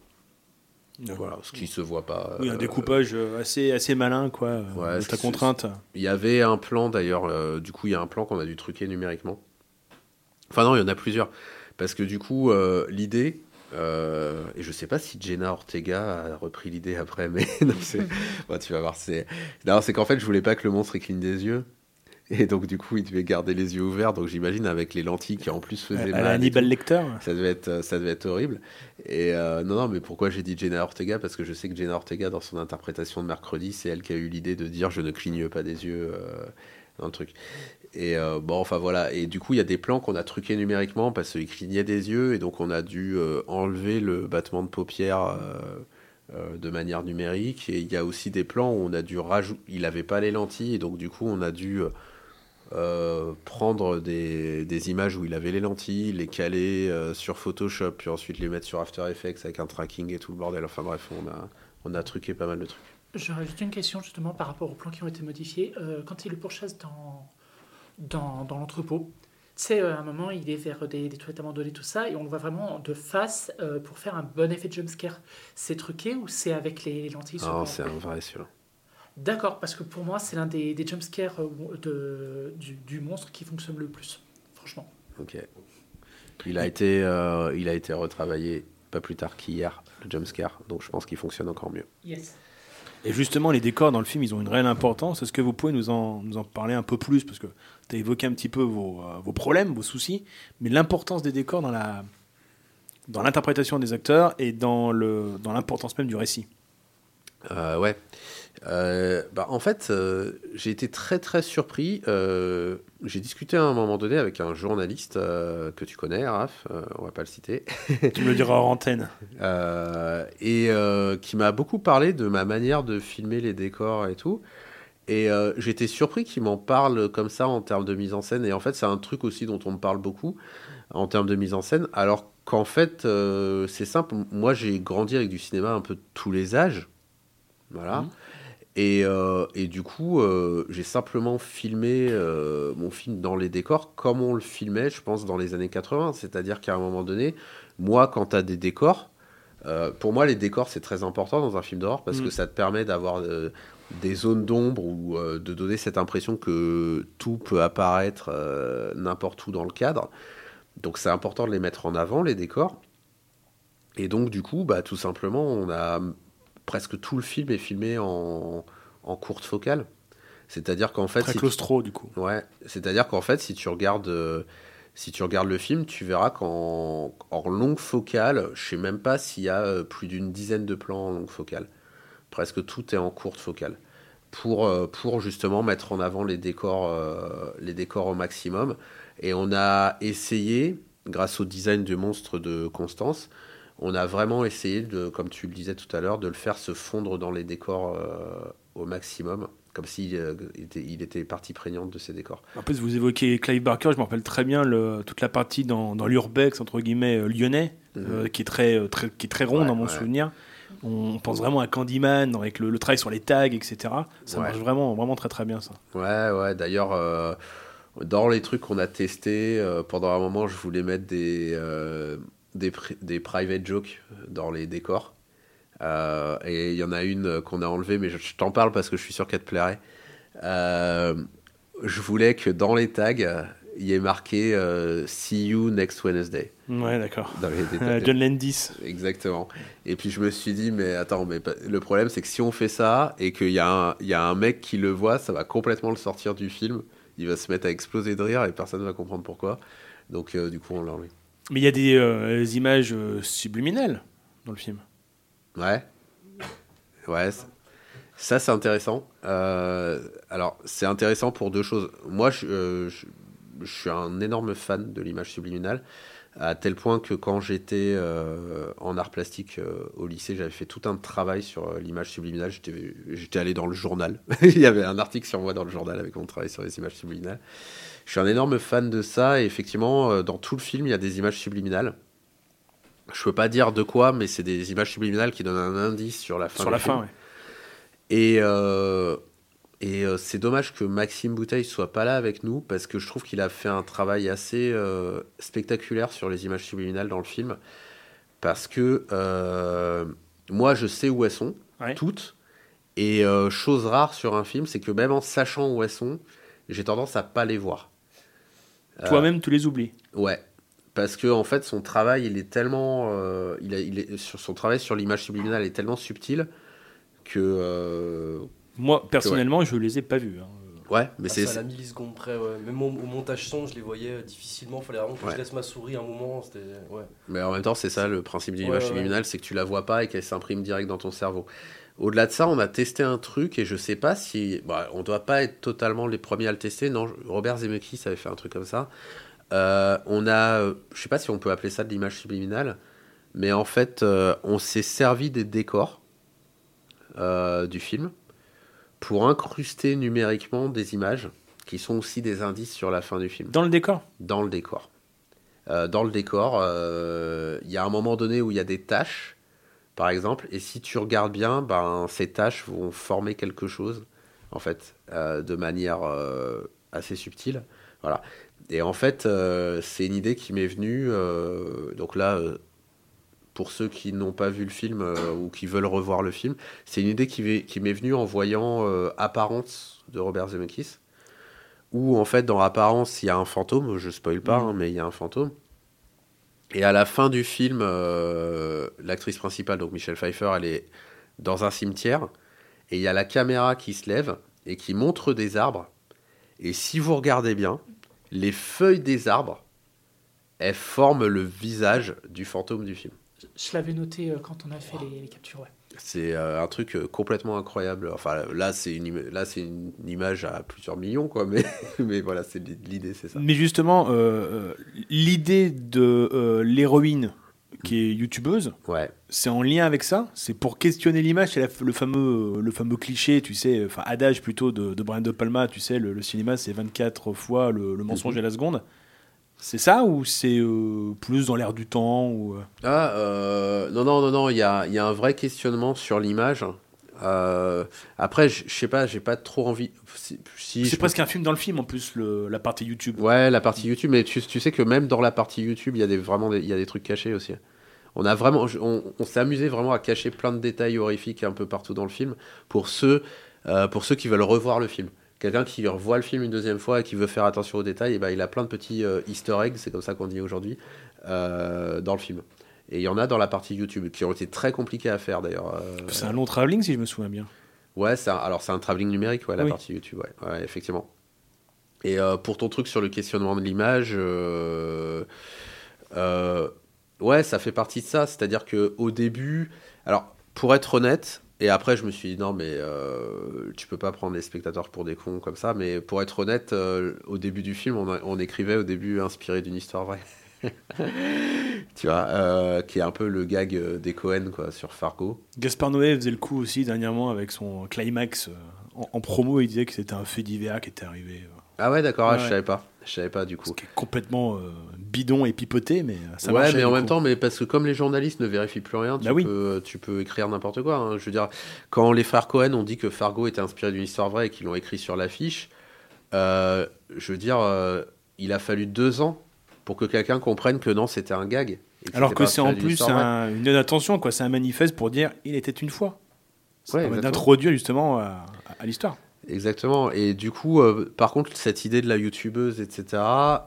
Voilà, ce qui se voit pas. Oui, un euh, découpage euh, assez, assez malin, quoi, euh, Ouais, de c'est- ta contrainte. Il y avait un plan d'ailleurs, euh, du coup il y a un plan qu'on a dû truquer numériquement. Enfin non, il y en a plusieurs. Parce que du coup, euh, l'idée, euh, et je sais pas si Jenna Ortega a repris l'idée après, mais non, c'est, bon, tu vas voir, c'est, non, c'est qu'en fait je voulais pas que le monstre cligne des yeux. Et donc du coup il devait garder les yeux ouverts, donc j'imagine avec les lentilles qui en plus faisaient À mal. Hannibal. Lecter. Ça devait être, ça devait être horrible. Et euh, non, non, mais pourquoi j'ai dit Jenna Ortega? Parce que je sais que Jenna Ortega, dans son interprétation de mercredi, c'est elle qui a eu l'idée de dire je ne cligne pas des yeux euh, dans le truc. Et euh, bon, enfin voilà. Et du coup, il y a des plans qu'on a truqués numériquement parce qu'il clignait des yeux et donc on a dû euh, enlever le battement de paupières. euh, euh, de manière numérique et il y a aussi des plans où on a dû rajouter il avait pas les lentilles et donc du coup on a dû euh, prendre des, des images où il avait les lentilles, les caler euh, sur Photoshop, puis ensuite les mettre sur After Effects avec un tracking et tout le bordel. Enfin bref, on a, on a truqué pas mal de trucs. J'aurais juste une question justement par rapport aux plans qui ont été modifiés. Euh, quand il le pourchasse dans, dans, dans l'entrepôt, tu sais, euh, à un moment, il est vers des, des toilettes abandonnées, tout ça, et on le voit vraiment de face euh, pour faire un bon effet de jumpscare. C'est truqué ou c'est avec les, les lentilles le- c'est un vrai celui-là. D'accord, parce que pour moi, c'est l'un des, des jumpscares euh, de, du, du monstre qui fonctionne le plus, franchement. Ok. Il a été, euh, il a été retravaillé pas plus tard qu'hier, le jumpscare, donc je pense qu'il fonctionne encore mieux. Yes. Et justement, les décors dans le film, ils ont une réelle importance. Est-ce que vous pouvez nous en, nous en parler un peu plus? Parce que tu as évoqué un petit peu vos, euh, vos problèmes, vos soucis, mais l'importance des décors dans la dans l'interprétation des acteurs et dans le dans l'importance même du récit. Euh, ouais. Euh, bah, en fait, euh, j'ai été très très surpris. Euh, j'ai discuté à un moment donné avec un journaliste que tu connais, Raph, on va pas le citer, tu me le diras hors antenne. et qui m'a beaucoup parlé de ma manière de filmer les décors et tout. Et j'étais surpris qu'il m'en parle comme ça en termes de mise en scène. Et en fait, c'est un truc aussi dont on me parle beaucoup en termes de mise en scène. Alors qu'en fait, euh, c'est simple. Moi, j'ai grandi avec du cinéma un peu de tous les âges. Voilà. Mhm. Et, euh, et du coup, euh, j'ai simplement filmé euh, mon film dans les décors comme on le filmait, je pense, dans les années 80. C'est-à-dire qu'à un moment donné, moi, quand tu as des décors, pour moi, les décors, c'est très important dans un film d'horreur parce Mhm. que ça te permet d'avoir des zones d'ombre ou de donner cette impression que tout peut apparaître n'importe où dans le cadre. Donc, c'est important de les mettre en avant, les décors. Et donc, du coup, bah, tout simplement, on a presque tout le film est filmé en, en courte focale. C'est-à-dire qu'en fait, Très si tu- claustro, du coup. Ouais, c'est-à-dire qu'en fait, si tu regardes, euh, si tu regardes le film, tu verras qu'en en longue focale, je sais même pas s'il y a euh, plus d'une dizaine de plans en longue focale. Presque tout est en courte focale. Pour, euh, pour justement mettre en avant les décors, les décors au maximum. Et on a essayé, grâce au design du monstre de Constance, on a vraiment essayé, de, comme tu le disais tout à l'heure, de le faire se fondre dans les décors euh, au maximum, comme s'il euh, était, il était partie prégnante de ces décors. En plus, vous évoquez Clive Barker, je me rappelle très bien le, toute la partie dans, dans l'urbex, entre guillemets, euh, lyonnais, euh, qui, est très, très, qui est très rond Ouais, dans mon ouais. souvenir. On pense vraiment à Candyman, avec le, le travail sur les tags, etc. Ça Ouais. marche vraiment, vraiment très très bien, ça. Ouais, ouais, d'ailleurs, dans les trucs qu'on a testés, euh, pendant un moment, je voulais mettre des, euh, des, des private jokes dans les décors. Euh, et il y en a une qu'on a enlevée, mais je, je t'en parle parce que je suis sûr qu'elle te plairait. Euh, je voulais que dans les tags, il y ait marqué euh, See you next Wednesday. Ouais, d'accord. Euh. John Landis. Exactement. Et puis je me suis dit, mais attends, mais le problème c'est que si on fait ça et qu'il y, a un- il y a un mec qui le voit, ça va complètement le sortir du film. Il va se mettre à exploser de rire et personne ne va comprendre pourquoi. Donc euh, du coup, on l'a enlevé. Mais il y a des euh, images euh, subliminales dans le film. Ouais. Ouais. Ça, c'est intéressant. Euh, alors, c'est intéressant pour deux choses. Moi, je, je- suis un énorme fan de l'image subliminale, à tel point que quand j'étais en art plastique au lycée, j'avais fait tout un travail sur l'image subliminale. J'étais allé dans le journal. Il y avait un article sur moi dans le journal avec mon travail sur les images subliminales. Je suis un énorme fan de ça, et effectivement, euh, dans tout le film, il y a des images subliminales. Je peux pas dire de quoi, mais c'est des images subliminales qui donnent un indice sur la fin. Sur du la film. fin, ouais. Et, euh, et euh, c'est dommage que Maxime Bouteille soit pas là avec nous parce que je trouve qu'il a fait un travail assez euh, spectaculaire sur les images subliminales dans le film. Parce que moi, je sais où elles sont, Ouais. toutes. Et chose rare sur un film, c'est que même en sachant où elles sont, j'ai tendance à pas les voir. Euh, Toi-même, tu les oublies. Ouais. Parce que en fait, son travail, il est tellement, euh, il, a- il est sur son travail sur l'image subliminale est tellement subtil que, euh, Moi, personnellement, je les ai pas vus. hein. ouais. Mais Ah, c'est, ça, à la milliseconde près, ouais. Même au, au montage son, je les voyais euh, difficilement. Fallait vraiment que Ouais. je laisse ma souris un moment. Ouais. mais en même temps, c'est ça le principe de Ouais, l'image ouais, subliminale, c'est que tu la vois pas et qu'elle s'imprime direct dans ton cerveau. Au-delà de ça, on a testé un truc et je sais pas si, bah, on doit pas être totalement les premiers à le tester. Non, Robert Zemeckis avait fait un truc comme ça. Euh, on a, euh, je sais pas si on peut appeler ça de l'image subliminale, mais en fait, euh, on s'est servi des décors euh, du film pour incruster numériquement des images qui sont aussi des indices sur la fin du film Dans le décor? Dans le décor. Dans le décor, il y a un moment donné où il y a des taches, par exemple, et si tu regardes bien, ben, ces taches vont former quelque chose, en fait, euh, de manière euh, assez subtile. Voilà. Et en fait, euh, c'est une idée qui m'est venue. donc là, pour ceux qui n'ont pas vu le film ou qui veulent revoir le film, c'est une idée qui, m'est- qui m'est venue en voyant Apparence de Robert Zemeckis où en fait dans Apparence il y a un fantôme, je spoil pas, hein, mais il y a un fantôme. Et à la fin du film, euh, l'actrice principale, donc Michelle Pfeiffer, elle est dans un cimetière et il y a la caméra qui se lève et qui montre des arbres. Et si vous regardez bien, les feuilles des arbres, elles forment le visage du fantôme du film. Je, je l'avais noté euh, quand on a fait les, les captures. Ouais. C'est euh, un truc euh, complètement incroyable. Enfin, là, c'est une, là, c'est une image à plusieurs millions, quoi. Mais, mais voilà, c'est l'idée, c'est ça. Mais justement, euh, l'idée de euh, l'héroïne qui est youtubeuse, Ouais. c'est en lien avec ça? C'est pour questionner l'image C'est le fameux, le fameux cliché, tu sais, enfin adage plutôt de, de Brian De Palma, tu sais, le, le cinéma c'est 24 fois le, le mensonge à la seconde. C'est ça ou c'est euh, plus dans l'air du temps ou, euh, Ah, euh, non, non, non, non, il y a, y a un vrai questionnement sur l'image. Euh, après, je sais pas, j'ai pas trop envie. Si, si C'est presque un film dans le film en plus, le- la partie YouTube. Ouais, la partie YouTube, mais tu, tu sais que même dans la partie YouTube, il y a des, vraiment des, y a des trucs cachés aussi. On a vraiment, on, on s'est amusé vraiment à cacher plein de détails horrifiques un peu partout dans le film pour ceux, pour ceux qui veulent revoir le film. Quelqu'un qui revoit le film une deuxième fois et qui veut faire attention aux détails, et ben il a plein de petits euh, Easter eggs, c'est comme ça qu'on dit aujourd'hui, euh, dans le film. Et il y en a dans la partie YouTube qui ont été très compliqués à faire d'ailleurs. euh, C'est un long travelling si je me souviens bien. Ouais, un- alors c'est un travelling numérique, ouais, la Oui. partie YouTube, ouais, ouais, effectivement. Et pour ton truc sur le questionnement de l'image, ouais, ça fait partie de ça. C'est-à-dire que au début, alors pour être honnête, et après je me suis dit non mais euh, tu peux pas prendre les spectateurs pour des cons comme ça. Mais pour être honnête, euh, au début du film, on, a- on écrivait au début inspiré d'une histoire vraie. tu vois, euh, qui est un peu le gag euh, des Cohen quoi sur Fargo. Gaspard Noé faisait le coup aussi dernièrement avec son climax en, en promo. Il disait que c'était un fait divers qui était arrivé. Ah ouais, d'accord, ah, Ouais, je ouais. savais pas, je savais pas du coup. Ce qui est complètement bidon et pipoté, mais euh, ça ouais, marchait, mais en même coup. temps, mais parce que comme les journalistes ne vérifient plus rien, tu, Bah oui. peux, tu peux écrire n'importe quoi. hein. Je veux dire, quand les frères Cohen ont dit que Fargo était inspiré d'une histoire vraie et qu'ils l'ont écrit sur l'affiche, euh, je veux dire, euh, il a fallu deux ans pour que quelqu'un comprenne que non, c'était un gag. Alors que c'est en plus un- une attention, quoi. C'est un manifeste pour dire il était une fois. Ouais, d'introduire justement à, à l'histoire. Exactement. Et du coup, euh, par contre, cette idée de la youtubeuse, etc.,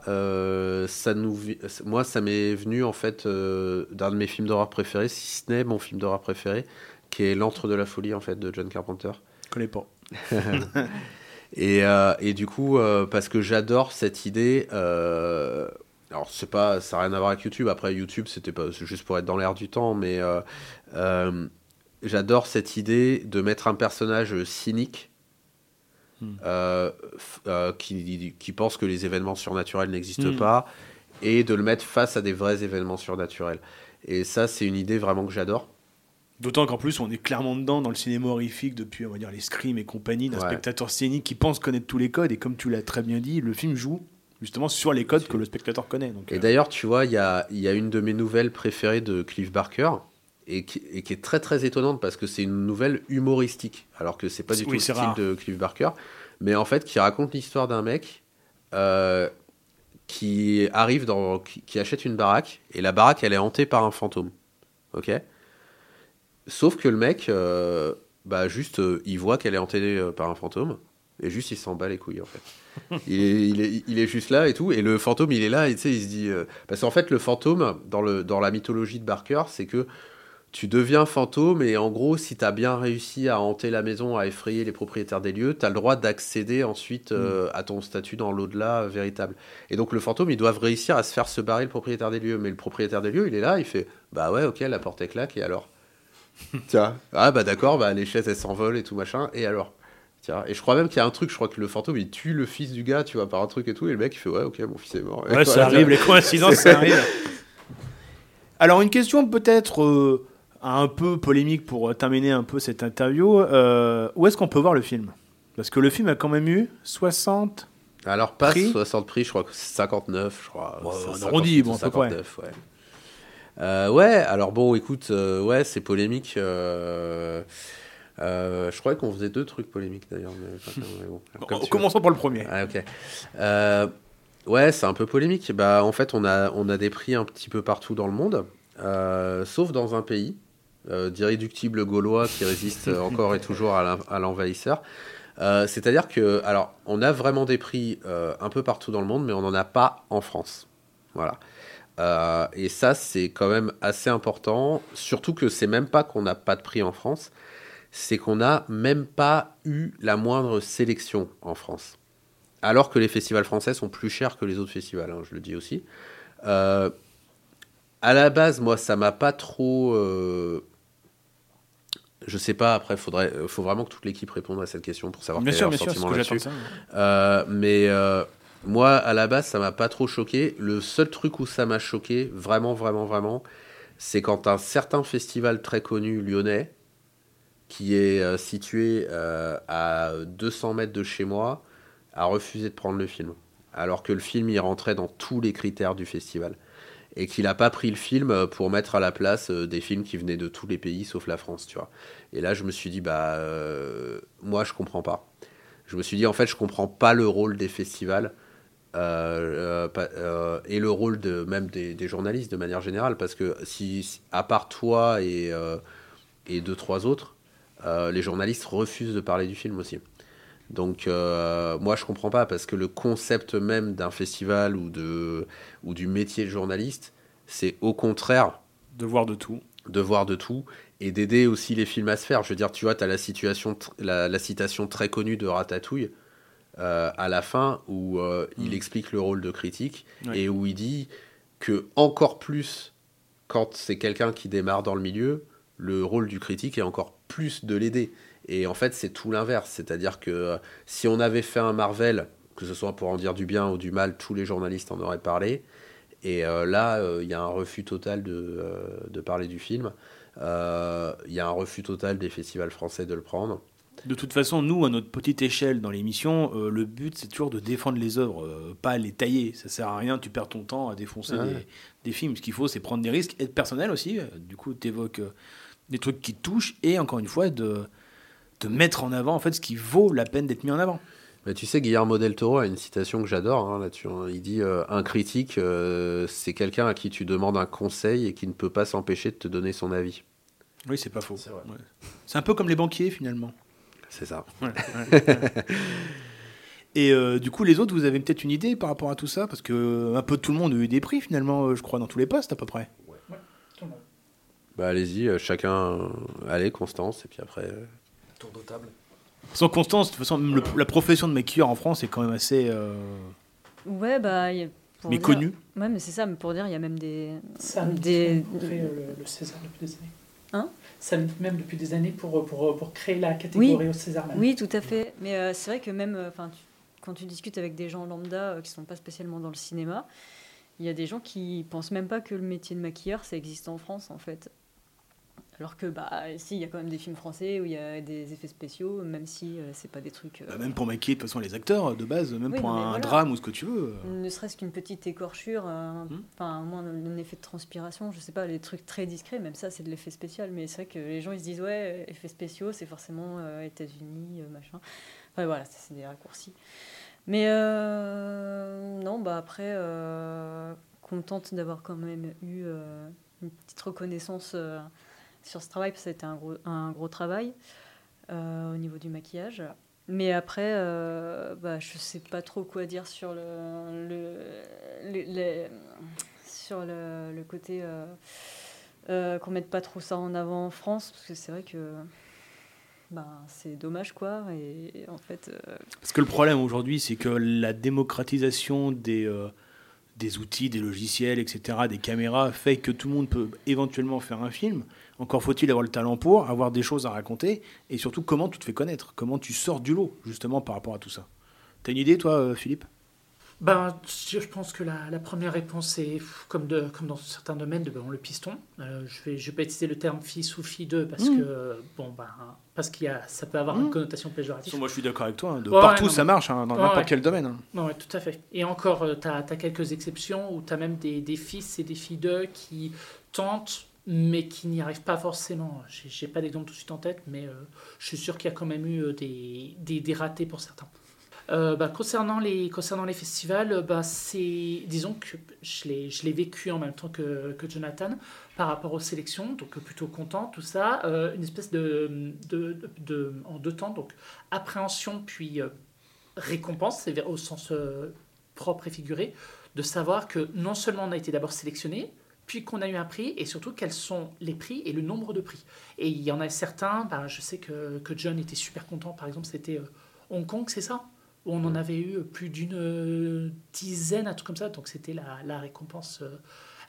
euh, ça nous, moi, ça m'est venu en fait euh, d'un de mes films d'horreur préférés, si ce n'est mon film d'horreur préféré, qui est L'antre de la folie en fait de John Carpenter. Je connais pas. Et, et du coup, parce que j'adore cette idée. alors, c'est pas, ça n'a rien à voir avec YouTube. Après, YouTube, c'était pas juste pour être dans l'air du temps, mais j'adore cette idée de mettre un personnage cynique Euh, euh, qui, qui pense que les événements surnaturels n'existent Hmm. pas et de le mettre face à des vrais événements surnaturels. Et ça, c'est une idée vraiment que j'adore. D'autant qu'en plus, on est clairement dedans dans le cinéma horrifique depuis, on va dire, les Scream et compagnie, d'un Ouais. spectateur cynique qui pense connaître tous les codes. Et comme tu l'as très bien dit, le film joue justement sur les codes que le spectateur connaît. Donc, Et euh, d'ailleurs, tu vois, il y a, il y a une de mes nouvelles préférées de Cliff Barker et qui, et qui est très très étonnante parce que c'est une nouvelle humoristique, alors que c'est pas du Oui, tout le style rare. de Cliff Barker, mais en fait qui raconte l'histoire d'un mec euh, qui arrive dans, qui, qui achète une baraque et la baraque elle est hantée par un fantôme, ok? Sauf que le mec, euh, bah juste, euh, il voit qu'elle est hantée par un fantôme, et juste il s'en bat les couilles en fait. il, est, il, est, il est juste là et tout, et le fantôme il est là, et tu sais, il se dit. euh, parce qu'en fait, le fantôme, dans, le, dans la mythologie de Barker, c'est que tu deviens fantôme, et en gros, si tu as bien réussi à hanter la maison, à effrayer les propriétaires des lieux, tu as le droit d'accéder ensuite euh, à ton statut dans l'au-delà euh, véritable. Et donc, le fantôme, ils doivent réussir à se faire se barrer le propriétaire des lieux. Mais le propriétaire des lieux, il est là, il fait Bah ouais, ok, la porte est claque, et alors? Tiens, ah bah d'accord, bah les chaises elles s'envolent et tout machin, et alors? Tiens, et je crois même qu'il y a un truc, je crois que le fantôme il tue le fils du gars, tu vois, par un truc et tout, et le mec il fait Ouais, ok, mon fils est mort. Ouais, ça arrive, les coïncidences, ça arrive. Alors, une question peut-être euh, un peu polémique pour euh, terminer un peu cette interview. euh, où est-ce qu'on peut voir le film? Parce que le film a quand même eu 60. Alors, pas Prix 60 prix, je crois que c'est 59, je crois. Ça, on 50, arrondit, bon, à peu près. 59, ouais. Euh, ouais, alors bon, écoute, euh, ouais, c'est polémique. euh, je croyais qu'on faisait deux trucs polémiques d'ailleurs. Mais, bon. Commençons par le premier. Ah. Euh, ouais, c'est un peu polémique. Bah, en fait, on a, on a des prix un petit peu partout dans le monde, euh, sauf dans un pays, euh, d'irréductibles gaulois qui résistent encore et toujours à l'en- à l'envahisseur. Euh, C'est-à-dire que, alors, on a vraiment des prix euh, un peu partout dans le monde, mais on n'en a pas en France. Voilà. Euh, et ça, c'est quand même assez important, surtout que c'est même pas qu'on n'a pas de prix en France, c'est qu'on n'a même pas eu la moindre sélection en France. Alors que les festivals français sont plus chers que les autres festivals, hein, je le dis aussi. Euh, à la base, moi, ça m'a pas trop. Je sais pas, après, faudrait, euh, faut vraiment que toute l'équipe réponde à cette question pour savoir Bien quel sûr, est leur sûr, c'est ce sentiment que j'attends là-dessus. Euh, mais euh, moi, à la base, ça m'a pas trop choqué. Le seul truc où ça m'a choqué, vraiment, vraiment, vraiment, c'est quand un certain festival très connu lyonnais, qui est euh, situé à 200 mètres de chez moi, a refusé de prendre le film. Alors que le film, il rentrait dans tous les critères du festival. Et qu'il n'a pas pris le film euh, pour mettre à la place euh, des films qui venaient de tous les pays sauf la France, tu vois. Et là, je me suis dit, bah, euh, moi, je comprends pas. Je me suis dit, en fait, je comprends pas le rôle des festivals et le rôle même des, des journalistes de manière générale. Parce que si, à part toi et, et deux, trois autres, les journalistes refusent de parler du film aussi. Donc, euh, moi, je comprends pas parce que le concept même d'un festival ou, de, ou du métier de journaliste, c'est au contraire De voir de tout. de voir de tout et d'aider aussi les films à se faire. Je veux dire, tu vois, tu as la, situation, la, la citation très connue de Ratatouille euh, à la fin où euh, il Mm. explique le rôle de critique Ouais. et où il dit que encore plus quand c'est quelqu'un qui démarre dans le milieu, le rôle du critique est encore plus de l'aider. Et en fait, c'est tout l'inverse. C'est-à-dire que euh, si on avait fait un Marvel, que ce soit pour en dire du bien ou du mal, tous les journalistes en auraient parlé. Et euh, là, euh, il y a un refus total de, euh, de parler du film. Il y a un refus total des festivals français de le prendre. De toute façon, nous, à notre petite échelle dans l'émission, le but, c'est toujours de défendre les œuvres, pas les tailler. Ça sert à rien, tu perds ton temps à défoncer Ouais. des, des films. Ce qu'il faut, c'est prendre des risques, être personnel aussi. Du coup, tu évoques des trucs qui te touchent et, encore une fois, de, de mettre en avant en fait, ce qui vaut la peine d'être mis en avant. Mais tu sais, Guillermo del Toro a une citation que j'adore hein, là-dessus. hein. Il dit euh, Un critique, euh, c'est quelqu'un à qui tu demandes un conseil et qui ne peut pas s'empêcher de te donner son avis. Oui, c'est pas faux. C'est. Ouais. Un peu comme les banquiers, finalement. C'est ça. Ouais, ouais. Et euh, du coup, les autres, vous avez peut-être une idée par rapport à tout ça? Parce que un peu tout le monde a eu des prix, finalement, je crois, dans tous les postes à peu près. Tout le monde. Bah, allez-y, chacun. allez, Constance, et puis après. Euh, Tour de table. Sans Constance, de toute façon, même le- la profession de maquilleur en France est quand même assez euh, Ouais, bah. y a- pour dire- méconnue. Ouais, mais c'est ça, mais pour dire, il y a même des. Ça Des- fait euh, le, le César depuis des années. Hein? Ça même depuis des années pour, pour, pour créer la catégorie au César. même. Oui, tout à fait. Mais euh, c'est vrai que même euh, 'fin, tu- quand tu discutes avec des gens lambda euh, qui sont pas spécialement dans le cinéma, il y a des gens qui pensent même pas que le métier de maquilleur, ça existe en France, en fait. Alors que, bah, si, il y a quand même des films français où il y a des effets spéciaux, même si euh, c'est pas des trucs. euh, Bah, même pour maquiller, de toute façon, les acteurs, de base, même Oui, pour un voilà. drame ou ce que tu veux. euh. Ne serait-ce qu'une petite écorchure, euh, Hmm. enfin, au moins un, un effet de transpiration, je sais pas, les trucs très discrets, même ça, c'est de l'effet spécial. Mais c'est vrai que les gens, ils se disent, ouais, effets spéciaux, c'est forcément États-Unis, machin. Enfin, voilà, ça, c'est des raccourcis. Mais non, bah après, contente d'avoir quand même eu une petite reconnaissance sur ce travail, parce que c'était un gros, un gros travail au niveau du maquillage. Mais après, bah, je sais pas trop quoi dire sur le, sur le, côté euh, qu'on mette pas trop ça en avant en France, parce que c'est vrai que ben, c'est dommage quoi. Et, en fait, euh, Parce que le problème aujourd'hui, c'est que la démocratisation des, euh, des outils, des logiciels, etc., des caméras, fait que tout le monde peut éventuellement faire un film. Encore faut-il avoir le talent pour, avoir des choses à raconter, et surtout comment tu te fais connaître, comment tu sors du lot, justement, par rapport à tout ça. T'as une idée, toi, Philippe? Ben, je pense que la, première réponse est, comme, de, comme dans certains domaines, de, le piston. Euh, je ne vais, je vais pas utiliser le terme fils ou fille d'eux parce mmh. que, bon, ben, parce qu'il y a, ça peut avoir une mmh. connotation péjorative. Moi, je suis d'accord avec toi. Hein. de partout, ça marche, hein, dans n'importe quel domaine. Hein. Non, tout à fait. Et encore, euh, tu as, quelques exceptions où tu as même des, des, fils et des filles d'eux qui tentent mais qui n'y arrivent pas forcément. J'ai pas d'exemple tout de suite en tête, mais euh, je suis sûr qu'il y a quand même eu des, des, des ratés pour certains. Euh, bah, concernant, les, festivals, bah, c'est, disons que je l'ai, vécu en même temps que, Jonathan par rapport aux sélections, donc plutôt content, tout ça. Euh, une espèce de, en deux temps, donc appréhension puis euh, récompense, au sens propre et figuré, de savoir que non seulement on a été d'abord sélectionné, puis qu'on a eu un prix, et surtout quels sont les prix et le nombre de prix. Et il y en a certains, bah, je sais que John était super content, par exemple, c'était Hong Kong, c'est ça? On en avait eu plus d'une euh, dizaine, un truc comme ça. Donc c'était la, récompense. Euh,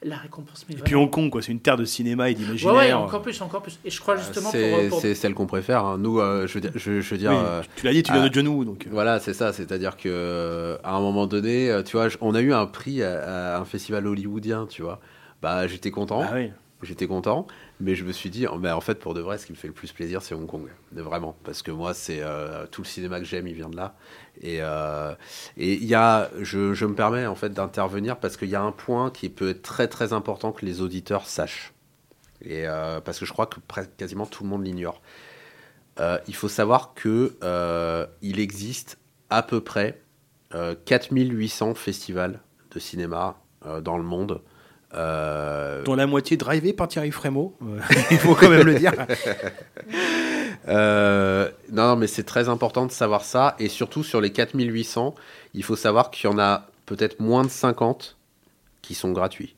la récompense et puis Hong Kong, quoi, c'est une terre de cinéma et d'imaginaire. Ouais, encore plus, encore plus. Et je crois justement c'est, celle qu'on préfère. Hein. Nous, euh, je veux dire, je, dire tu l'as dit, tu viens de genou, donc. Voilà, c'est ça. C'est-à-dire que à un moment donné, tu vois, on a eu un prix à, un festival hollywoodien, tu vois. Bah, j'étais content. Ah oui. J'étais content. Mais je me suis dit, en fait, pour de vrai, ce qui me fait le plus plaisir, c'est Hong Kong. Vraiment. Parce que moi, c'est euh, tout le cinéma que j'aime, il vient de là. Et euh, y a, je, je, me permets en fait d'intervenir parce qu'il y a un point qui peut être très très important que les auditeurs sachent. Et euh, parce que je crois que quasiment tout le monde l'ignore. il faut savoir que il existe à peu près 4800 festivals de cinéma dans le monde. Euh... Dont la moitié drivé par Thierry Frémaux, euh, il faut quand même le dire. Euh, non, mais c'est très important de savoir ça. Et surtout sur les 4800, il faut savoir qu'il y en a peut-être moins de 50 qui sont gratuits.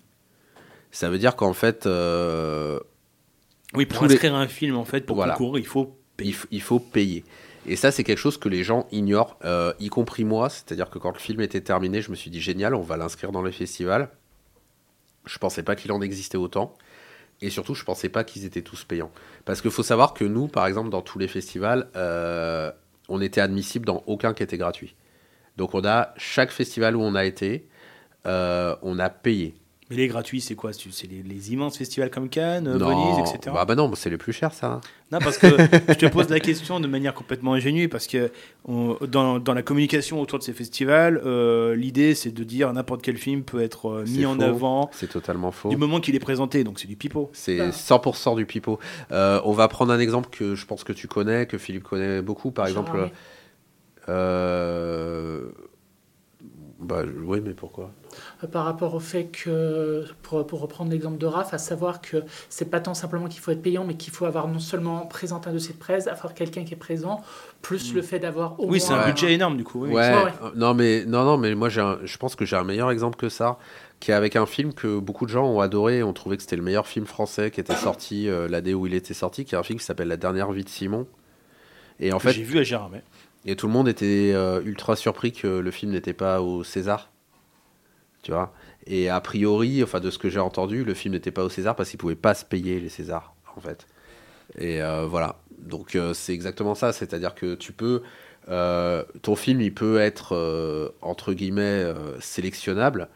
Ça veut dire qu'en fait. Euh, oui, pour inscrire un film, en fait, pour concourir, il faut payer. Il, faut payer. Et ça, c'est quelque chose que les gens ignorent, y compris moi. C'est-à-dire que quand le film était terminé, je me suis dit génial, on va l'inscrire dans le festival. Je pensais pas qu'il en existait autant. Et surtout, je pensais pas qu'ils étaient tous payants. Parce qu'il faut savoir que nous, par exemple, dans tous les festivals, euh, on était admissible dans aucun qui était gratuit. Donc on a, chaque festival où on a été, euh, on a payé. Mais les gratuits, c'est quoi? C'est les, immenses festivals comme Cannes, Venise, etc. Bah, bah non, c'est les plus chers, ça. Non, parce que je te pose la question de manière complètement ingénue, parce que dans, dans, la communication autour de ces festivals, euh, l'idée, c'est de dire n'importe quel film peut être euh, mis en avant. C'est totalement faux. Du moment qu'il est présenté, donc c'est du pipeau. C'est 100% du pipeau. Euh, on va prendre un exemple que je pense que tu connais, que Philippe connaît beaucoup, par exemple. Euh... Bah, oui, mais pourquoi? Euh, par rapport au fait que, pour, pour reprendre l'exemple de RAF, à savoir que c'est pas tant simplement qu'il faut être payant, mais qu'il faut avoir non seulement présenté un dossier de presse, avoir quelqu'un qui est présent, plus le mm. fait d'avoir au Oui, c'est un budget énorme du coup. Ouais. Euh, non, mais, non, non, mais moi je pense que j'ai un meilleur exemple que ça, qui est avec un film que beaucoup de gens ont adoré, ont trouvé que c'était le meilleur film français qui était sorti euh, l'année où il était sorti, qui est un film qui s'appelle La dernière vie de Simon. Et en fait, j'ai vu à Gérard. Et tout le monde était ultra surpris que le film n'était pas au César tu vois? Et a priori, enfin de ce que j'ai entendu, le film n'était pas au César parce qu'il pouvait pas se payer les Césars, en fait. Et euh, voilà. Donc euh, c'est exactement ça, c'est-à-dire que tu peux, euh, ton film, il peut être entre guillemets sélectionnable,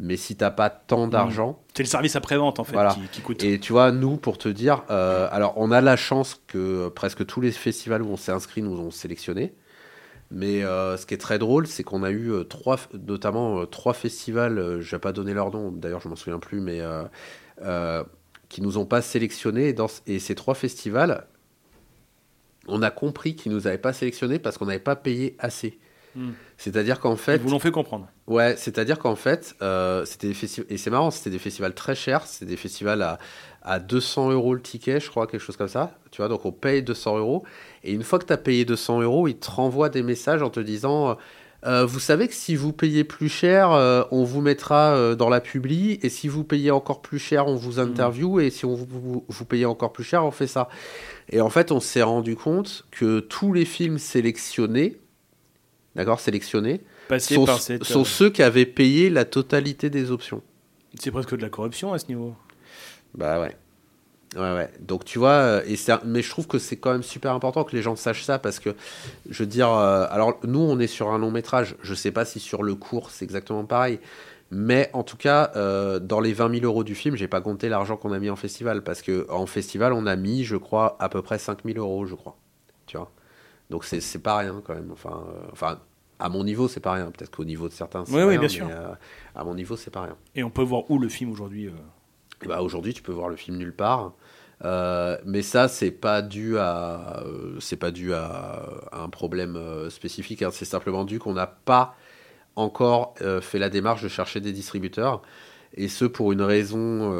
mais si t'as pas tant d'argent, c'est le service après-vente en fait qui, coûte. Et tu vois, nous, pour te dire, alors on a la chance que presque tous les festivals où on s'est inscrit nous ont sélectionné. Mais euh, ce qui est très drôle, c'est qu'on a eu euh, trois, notamment euh, trois festivals, je vais pas donner leur nom, d'ailleurs je m'en souviens plus, mais qui nous ont pas sélectionnés. Et, dans, et ces trois festivals, on a compris qu'ils nous avaient pas sélectionnés parce qu'on n'avait pas payé assez. Hmm. C'est-à-dire qu'en fait, Ils vous l'ont fait comprendre. Ouais, c'est-à-dire qu'en fait, euh, c'était des festivals, et c'est marrant, c'était des festivals très chers, c'était des festivals à, à 200 euros le ticket, je crois, quelque chose comme ça, tu vois, donc on paye 200 euros, et une fois que tu as payé 200 euros, ils te renvoient des messages en te disant, euh, euh, vous savez que si vous payez plus cher, euh, on vous mettra euh, dans la publi, et si vous payez encore plus cher, on vous interview, et si on vous, vous, vous payez encore plus cher, on fait ça. Et en fait, on s'est rendu compte que tous les films sélectionnés, d'accord, sélectionnés, sont, par cette. sont ceux qui avaient payé la totalité des options. C'est presque de la corruption à ce niveau. Bah ouais. Ouais, ouais. Donc tu vois, euh, et mais je trouve que c'est quand même super important que les gens sachent ça parce que, je veux dire, euh, alors nous on est sur un long métrage, je sais pas si sur le court c'est exactement pareil, mais en tout cas, euh, dans les 20 000 euros du film, j'ai pas compté l'argent qu'on a mis en festival parce que en festival on a mis, je crois, à peu près 5 000 euros, je crois. Tu vois? Donc c'est c'est pas rien quand même. Enfin, euh, enfin, à mon niveau c'est pas rien. Peut-être qu'au niveau de certains, c'est Oui, oui, rien, bien mais, sûr. euh, à mon niveau c'est pas rien. Et on peut voir où le film aujourd'hui. Ben, aujourd'hui, tu peux voir le film nulle part. Euh, mais ça, c'est pas dû à, euh, c'est pas dû à, un problème euh, spécifique. hein. C'est simplement dû qu'on n'a pas encore fait la démarche de chercher des distributeurs. Et ce pour une raison.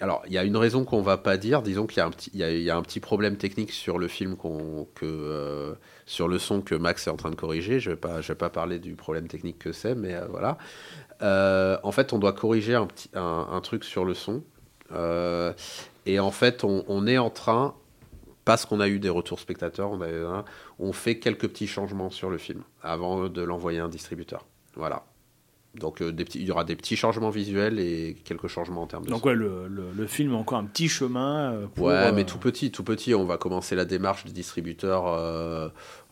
alors, il y a une raison qu'on va pas dire. Disons qu'il y a un petit, problème technique sur le film que, sur le son que Max est en train de corriger. Je vais pas, je vais pas parler du problème technique que c'est, mais voilà. Euh, en fait, on doit corriger un, petit, un, un truc sur le son. Euh, et en fait, on, on est en train, parce qu'on a eu des retours spectateurs, on, a, on fait quelques petits changements sur le film avant de l'envoyer à un distributeur. Voilà. Donc, euh, des petits, il y aura des petits changements visuels et quelques changements en termes de Donc ouais, le, le, le film a encore un petit chemin pour. Ouais, mais tout petit, tout petit. On va commencer la démarche des distributeurs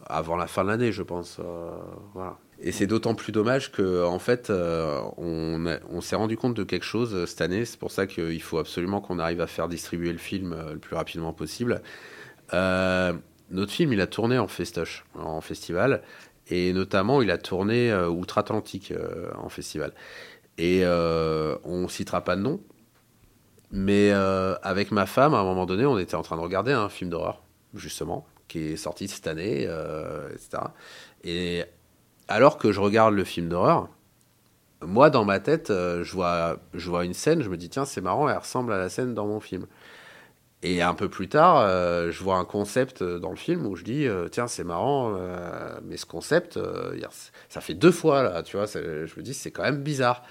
avant la fin de l'année, je pense. euh. Et c'est d'autant plus dommage que, en fait, euh, on, s'est rendu compte de quelque chose euh, cette année. C'est pour ça qu'il faut absolument qu'on arrive à faire distribuer le film le plus rapidement possible. Notre film, il a tourné en festoche, en festival, et notamment, il a tourné outre-Atlantique en festival. Et on citera pas de nom, mais avec ma femme, à un moment donné, on était en train de regarder un film d'horreur, justement, qui est sorti cette année, euh, etc. Et alors que je regarde le film d'horreur, moi, dans ma tête, euh, je, vois, je vois une scène, je me dis, tiens, c'est marrant, elle ressemble à la scène dans mon film. Et un peu plus tard, euh, je vois un concept dans le film où je dis, tiens, c'est marrant, mais ce concept, ça fait deux fois, là, tu vois, je me dis, c'est quand même bizarre.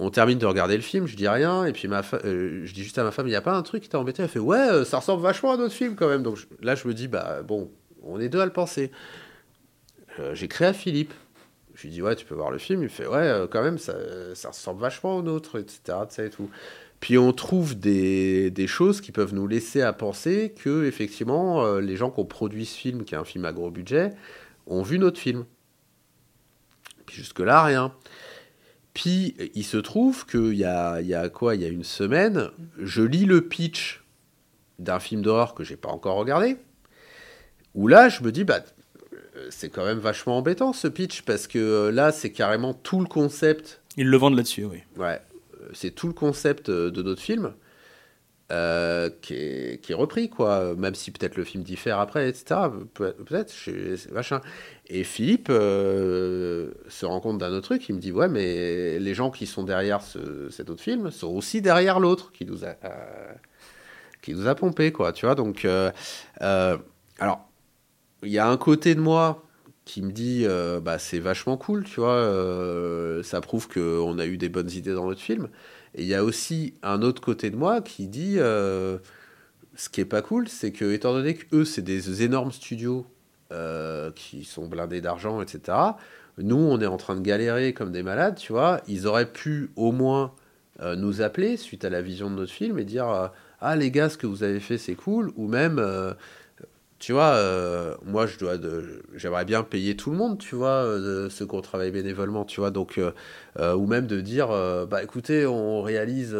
On termine de regarder le film, je dis rien, et puis euh, je dis juste à ma femme, il n'y a pas un truc qui t'a embêté? Elle fait, ouais, euh, ça ressemble vachement à notre film quand même. Donc là, je me dis, bah bon, on est deux à le penser. Euh, créé à Philippe. Je lui dis, ouais, tu peux voir le film. Il fait, ouais, quand même, ça, ressemble vachement au nôtre, etc. Puis on trouve des, des choses qui peuvent nous laisser à penser que, effectivement, les gens qui ont produit ce film, qui est un film à gros budget, ont vu notre film. Puis jusque-là, rien. Puis il se trouve qu'il y a, y a quoi Il y a une semaine, je lis le pitch d'un film d'horreur que j'ai pas encore regardé. Où là, je me dis, bah, c'est quand même vachement embêtant ce pitch parce que euh, là, c'est carrément tout le concept Ils le vendent là-dessus, oui. Ouais, euh, c'est tout le concept euh, de notre film euh, qui, est, repris, quoi. Même si peut-être le film diffère après, etc. Peut- Peut-être, machin. Et Philippe euh, se rend compte d'un autre truc. Il me dit Ouais, mais les gens qui sont derrière ce- cet autre film sont aussi derrière l'autre qui nous a. euh, qui nous a pompé, quoi, tu vois. Donc, euh, alors, il y a un côté de moi qui me dit bah c'est vachement cool tu vois ça prouve qu'on a eu des bonnes idées dans notre film et il y a aussi un autre côté de moi qui dit euh, ce qui est pas cool c'est que étant donné que eux c'est des énormes studios euh, qui sont blindés d'argent etc nous on est en train de galérer comme des malades tu vois. Ils auraient pu au moins euh, nous appeler suite à la vision de notre film et dire ah les gars ce que vous avez fait c'est cool ou même tu vois, euh, moi, je dois, de, j'aimerais bien payer tout le monde, tu vois, euh, ceux qui ont travaillé bénévolement, tu vois, donc, euh, ou même de dire, bah écoutez, on réalise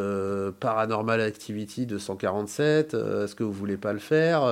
Paranormal Activity 247, euh, est-ce que vous voulez pas le faire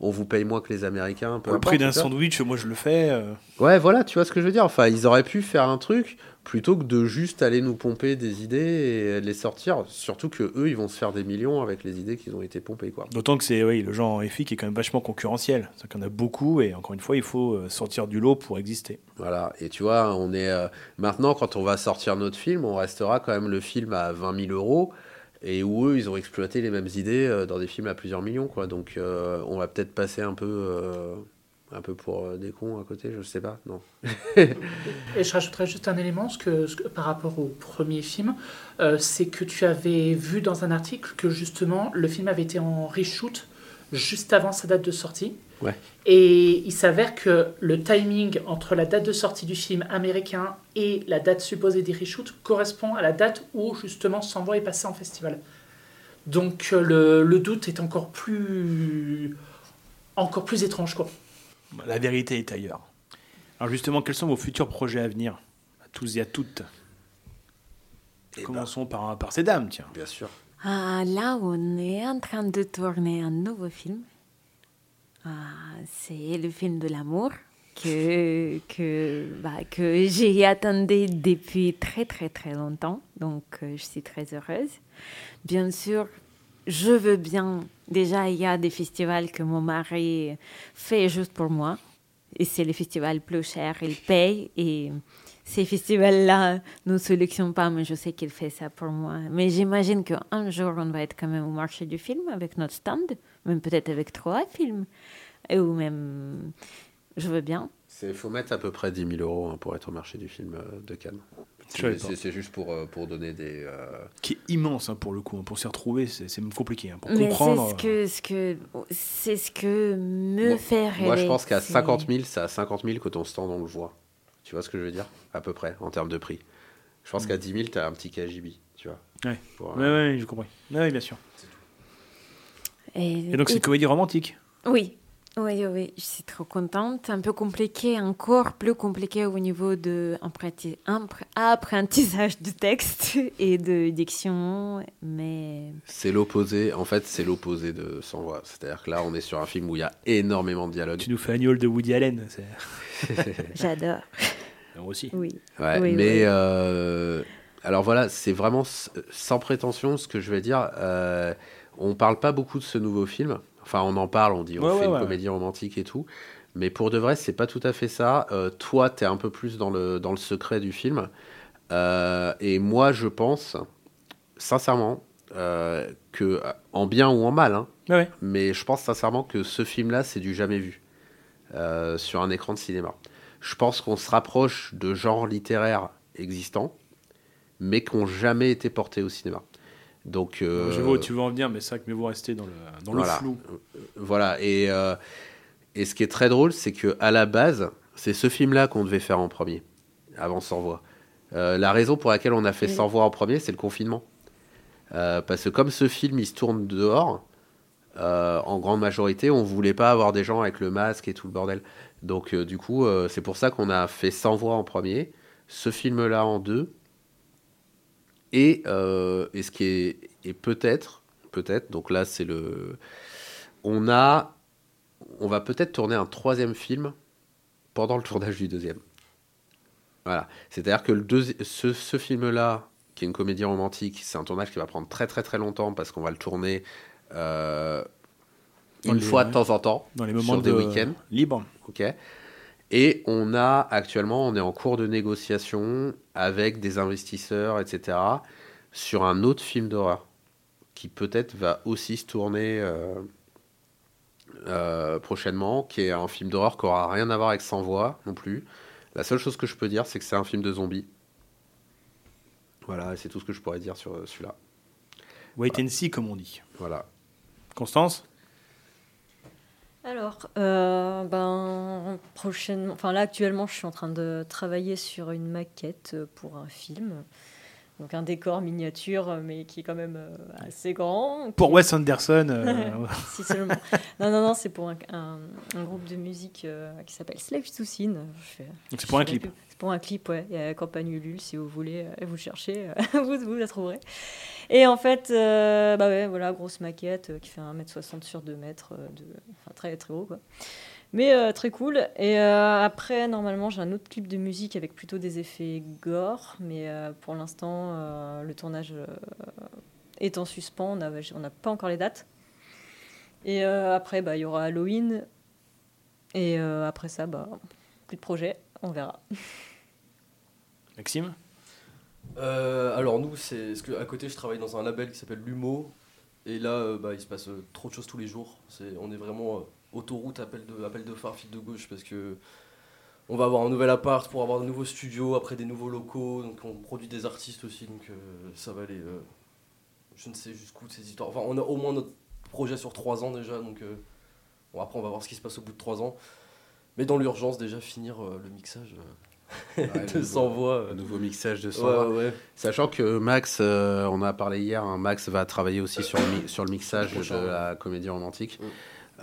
On vous paye moins que les Américains, peu importe, prix d'un sandwich, moi je le fais. Ouais, voilà, tu vois ce que je veux dire. Enfin, ils auraient pu faire un truc plutôt que de juste aller nous pomper des idées et les sortir. Surtout que eux, ils vont se faire des millions avec les idées qui ont été pompées, quoi. D'autant que c'est oui, le genre FI qui est quand même vachement concurrentiel. C'est qu'il y en a beaucoup et encore une fois, il faut euh, sortir du lot pour exister. Voilà. Et tu vois, on est euh, maintenant quand on va sortir notre film, on restera quand même le film à 20 000 euros et où eux, ils ont exploité les mêmes idées euh, dans des films à plusieurs millions, quoi. Donc, euh, on va peut-être passer un peu, un peu pour euh, des cons à côté, je sais pas, non. Et je rajouterais juste un élément ce que, ce que- par rapport au premier film, euh, c'est que tu avais vu dans un article que justement le film avait été en reshoot juste avant sa date de sortie. Ouais. Et il s'avère que le timing entre la date de sortie du film américain et la date supposée des reshoots correspond à la date où justement S'envoi est passé en festival. Donc euh, le, le doute est encore plus, encore plus étrange quoi. La vérité est ailleurs. Alors justement, quels sont vos futurs projets à venir À tous et à toutes? Eh ben, Commençons par, par ces dames, tiens. bien sûr. Ah, là, on est en train de tourner un nouveau film. Ah, c'est le film de l'amour que, que, bah, que j'ai attendu depuis très très très longtemps. Donc, euh, je suis très heureuse. Bien sûr, je veux bien. Déjà, il y a des festivals que mon mari fait juste pour moi. Et c'est le festival plus cher, il paye. Et ces festivals-là ne sélectionnent pas, mais je sais qu'il fait ça pour moi. Mais j'imagine qu'un jour, on va être quand même au marché du film avec notre stand, même peut-être avec trois films. Et ou même, je veux bien. Il faut mettre à peu près 10 000 euros hein, pour être au marché du film euh, de Cannes. C'est c'est juste pour, euh, pour donner des. euh, Qui est immense hein, pour le coup. hein. Pour s'y retrouver, c'est c'est compliqué. hein. Pour Mais c'est comprendre. ce que, ce que, c'est ce que me Moi- fait Moi, je rêver, pense qu'à c'est- 50 000, c'est à 50 000 que ton stand, on le voit. Tu vois ce que je veux dire À peu près, en termes de prix. Je pense qu'à 10 000, tu as un petit KGB, tu vois. Ouais. Pour, Ouais, euh, ouais, je comprends. Ouais, ouais, bien sûr. Et, Et donc, c'est une comédie romantique. Oui, oui, oui, je suis trop contente. Un peu compliqué, encore plus compliqué au niveau de apprentissage du texte et de diction, mais C'est l'opposé, en fait, c'est l'opposé de Sans voix. C'est-à-dire que là, on est sur un film où il y a énormément de dialogue. Tu nous fais Agnol de Woody Allen. j'adore. Moi aussi. Oui. Ouais, Oui, mais oui. euh, alors voilà, c'est vraiment sans prétention ce que je vais dire. Euh, on parle pas beaucoup de ce nouveau film. Enfin, on en parle, on dit on Ouais, fait ouais, une comédie romantique et tout. Mais pour de vrai, c'est pas tout à fait ça. Euh, toi, tu es un peu plus dans le, dans le secret du film. Euh, et moi, je pense, sincèrement, euh, que, en bien ou en mal, hein, Ouais, mais je pense sincèrement que ce film-là, c'est du jamais vu sur un écran de cinéma. Je pense qu'on se rapproche de genres littéraires existants, mais qui n'ont jamais été portés au cinéma. Donc, euh, Je vois où tu veux en venir, mais c'est vrai que mieux vaut rester dans le, dans le Voilà. flou. voilà. Et, euh, et ce qui est très drôle, c'est que à la base, c'est ce film-là qu'on devait faire en premier, avant Sans Voix. Euh, la raison pour laquelle on a fait Oui. Sans Voix en premier, c'est le confinement. Euh, parce que comme ce film, il se tourne dehors, euh, en grande majorité, on voulait pas avoir des gens avec le masque et tout le bordel. Donc euh, du coup, euh, c'est pour ça qu'on a fait Sans Voix en premier, ce film-là en deux, et, euh, et ce qui est et peut-être, peut-être, donc là c'est le, on a, on va peut-être tourner un troisième film pendant le tournage du deuxième. Voilà, c'est-à-dire que le deuxi- ce, ce film-là, qui est une comédie romantique, c'est un tournage qui va prendre très très très longtemps parce qu'on va le tourner euh, une les- fois de temps en temps Dans les moments sur des de week-ends. libres. Ok. Et on a actuellement, on est en cours de négociation avec des investisseurs, etc., sur un autre film d'horreur qui peut-être va aussi se tourner euh, euh, prochainement, qui est un film d'horreur qui aura rien à voir avec Sans Voix non plus. La seule chose que je peux dire, c'est que c'est un film de zombies. Voilà, c'est tout ce que je pourrais dire sur euh, celui-là. Wait and see, comme on dit. Voilà. Constance? Alors, euh, ben, prochainement, enfin là actuellement, je suis en train de travailler sur une maquette pour un film. Donc un décor miniature, mais qui est quand même euh, assez grand. Pour Wes Anderson. euh, Si seulement. non, non, non, c'est pour un, un- un groupe de musique euh, qui s'appelle Slaves to Sin. C'est pour un clip. C'est pour un clip, ouais. Il y a la campagne Ulule, si vous voulez, euh, vous cherchez, euh, vous, vous la trouverez. Et en fait, euh, bah ouais, voilà, grosse maquette euh, qui fait 1m60 sur 2 mètres, euh, de, enfin très très gros, quoi. Mais euh, très cool. Et euh, après, normalement, j'ai un autre clip de musique avec plutôt des effets gore. Mais euh, pour l'instant, euh, le tournage euh, est en suspens. On n'a pas encore les dates. Et euh, après, bah, il y aura Halloween. Et euh, après ça, bah, plus de projet. On verra. Maxime? Euh, alors nous, c'est que à côté, je travaille dans un label qui s'appelle Lumo, et là, euh, bah, il se passe euh, trop de choses tous les jours. C'est, on est vraiment euh, autoroute, appel de, appel de phare, fil de gauche, parce que on va avoir un nouvel appart pour avoir de nouveaux studios, après des nouveaux locaux, donc on produit des artistes aussi, donc euh, ça va aller. euh, je ne sais jusqu'où ces histoires. Enfin, on a au moins notre projet sur trois ans déjà, donc euh, bon, après on va voir ce qui se passe au bout de trois ans. Mais dans l'urgence, déjà finir le mixage Ouais, de le 100 nouveau- voix. Un nouveau mixage de Ouais, son. voix. ouais. Sachant que Max, on en a parlé hier, hein, Max va travailler aussi sur le, sur le mixage Prochain, de la comédie romantique.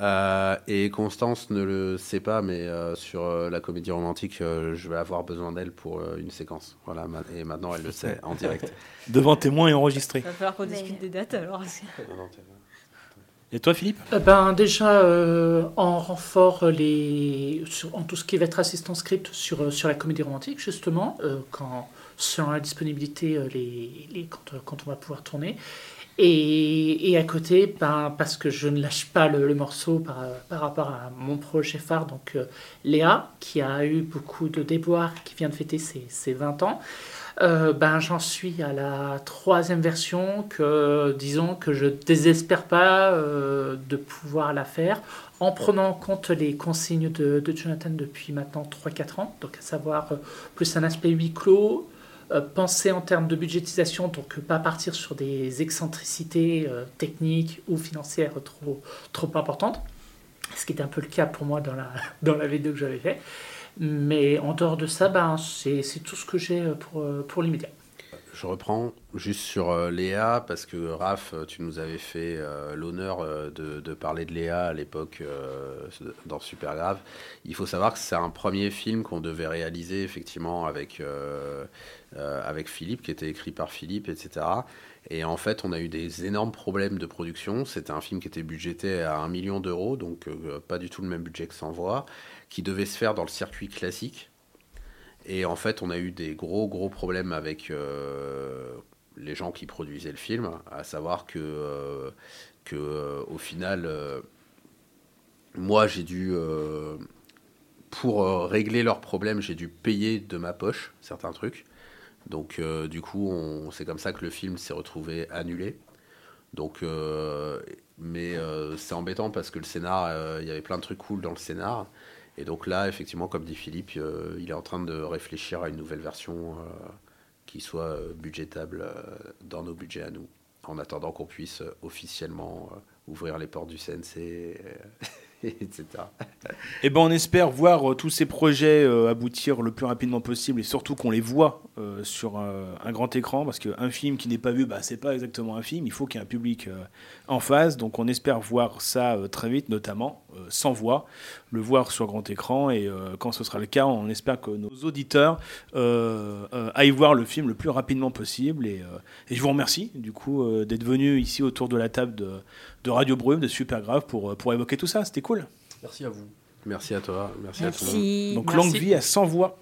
Euh, et Constance ne le sait pas, mais euh, sur euh, la comédie romantique, euh, je vais avoir besoin d'elle pour euh, une séquence. Voilà, ma- et maintenant elle le sait en direct. Devant témoin et enregistré. Il va falloir qu'on Mais- discute des dates alors. Et toi, Philippe? Ben, déjà, euh, en renfort, les, sur- en tout ce qui va être assistant script sur, euh, sur la comédie romantique, justement, euh, quand, selon la disponibilité, euh, les, les- quand, euh, quand on va pouvoir tourner. Et, à côté, ben, parce que je ne lâche pas le, morceau par, rapport à mon projet phare, donc euh, Léa, qui a eu beaucoup de déboires, qui vient de fêter ses, ses 20 ans. Euh, ben, j'en suis à la troisième version que, disons, que je désespère pas euh, de pouvoir la faire en prenant en compte les consignes de, de Jonathan depuis maintenant 3-4 ans, donc à savoir plus un aspect huis clos, euh, penser en termes de budgétisation, donc pas partir sur des excentricités euh, techniques ou financières trop, trop importantes, ce qui était un peu le cas pour moi dans la, dans la vidéo que j'avais fait. Mais en dehors de ça, ben, c'est tout ce que j'ai euh, pour, pour l'immédiat. Je reprends juste sur Léa, parce que Raph, tu nous avais fait l'honneur de, de parler de Léa à l'époque dans Super Grave. Il faut savoir que c'est un premier film qu'on devait réaliser effectivement avec, avec Philippe, qui était écrit par Philippe, etc. Et en fait, on a eu des énormes problèmes de production. C'était un film qui était budgété à un million d'euros, donc euh, pas du tout le même budget que Sans qui devait se faire dans le circuit classique. Et en fait, on a eu des gros, gros problèmes avec euh, les gens qui produisaient le film, à savoir que, euh, que euh, au final, euh, moi, j'ai dû, euh, pour euh, régler leurs problèmes, j'ai dû payer de ma poche certains trucs. Donc, euh, du coup, c'est comme ça que le film s'est retrouvé annulé. Donc, euh, mais euh, c'est embêtant parce que le scénar, il y avait plein de trucs cool dans le scénar. Et donc là, effectivement, comme dit Philippe, il est en train de réfléchir à une nouvelle version qui soit budgétable dans nos budgets à nous, en attendant qu'on puisse officiellement ouvrir les portes du CNC, etc. Eh ben, on espère voir euh, tous ces projets euh, aboutir le plus rapidement possible et surtout qu'on les voit euh, sur un grand écran parce qu'un film qui n'est pas vu, bah, c'est pas exactement un film. Il faut qu'il y ait un public en face. Donc, on espère voir ça très vite, notamment sans voix, le voir sur grand écran. Et quand ce sera le cas, on espère que nos auditeurs aillent voir le film le plus rapidement possible. Et, et je vous remercie du coup d'être venu ici autour de la table de, de Radio Brume, de Super Grave, pour, euh, pour évoquer tout ça. C'était cool. Merci à vous. Merci à toi, merci, à tout le monde. Donc Merci. longue vie à 100 voix.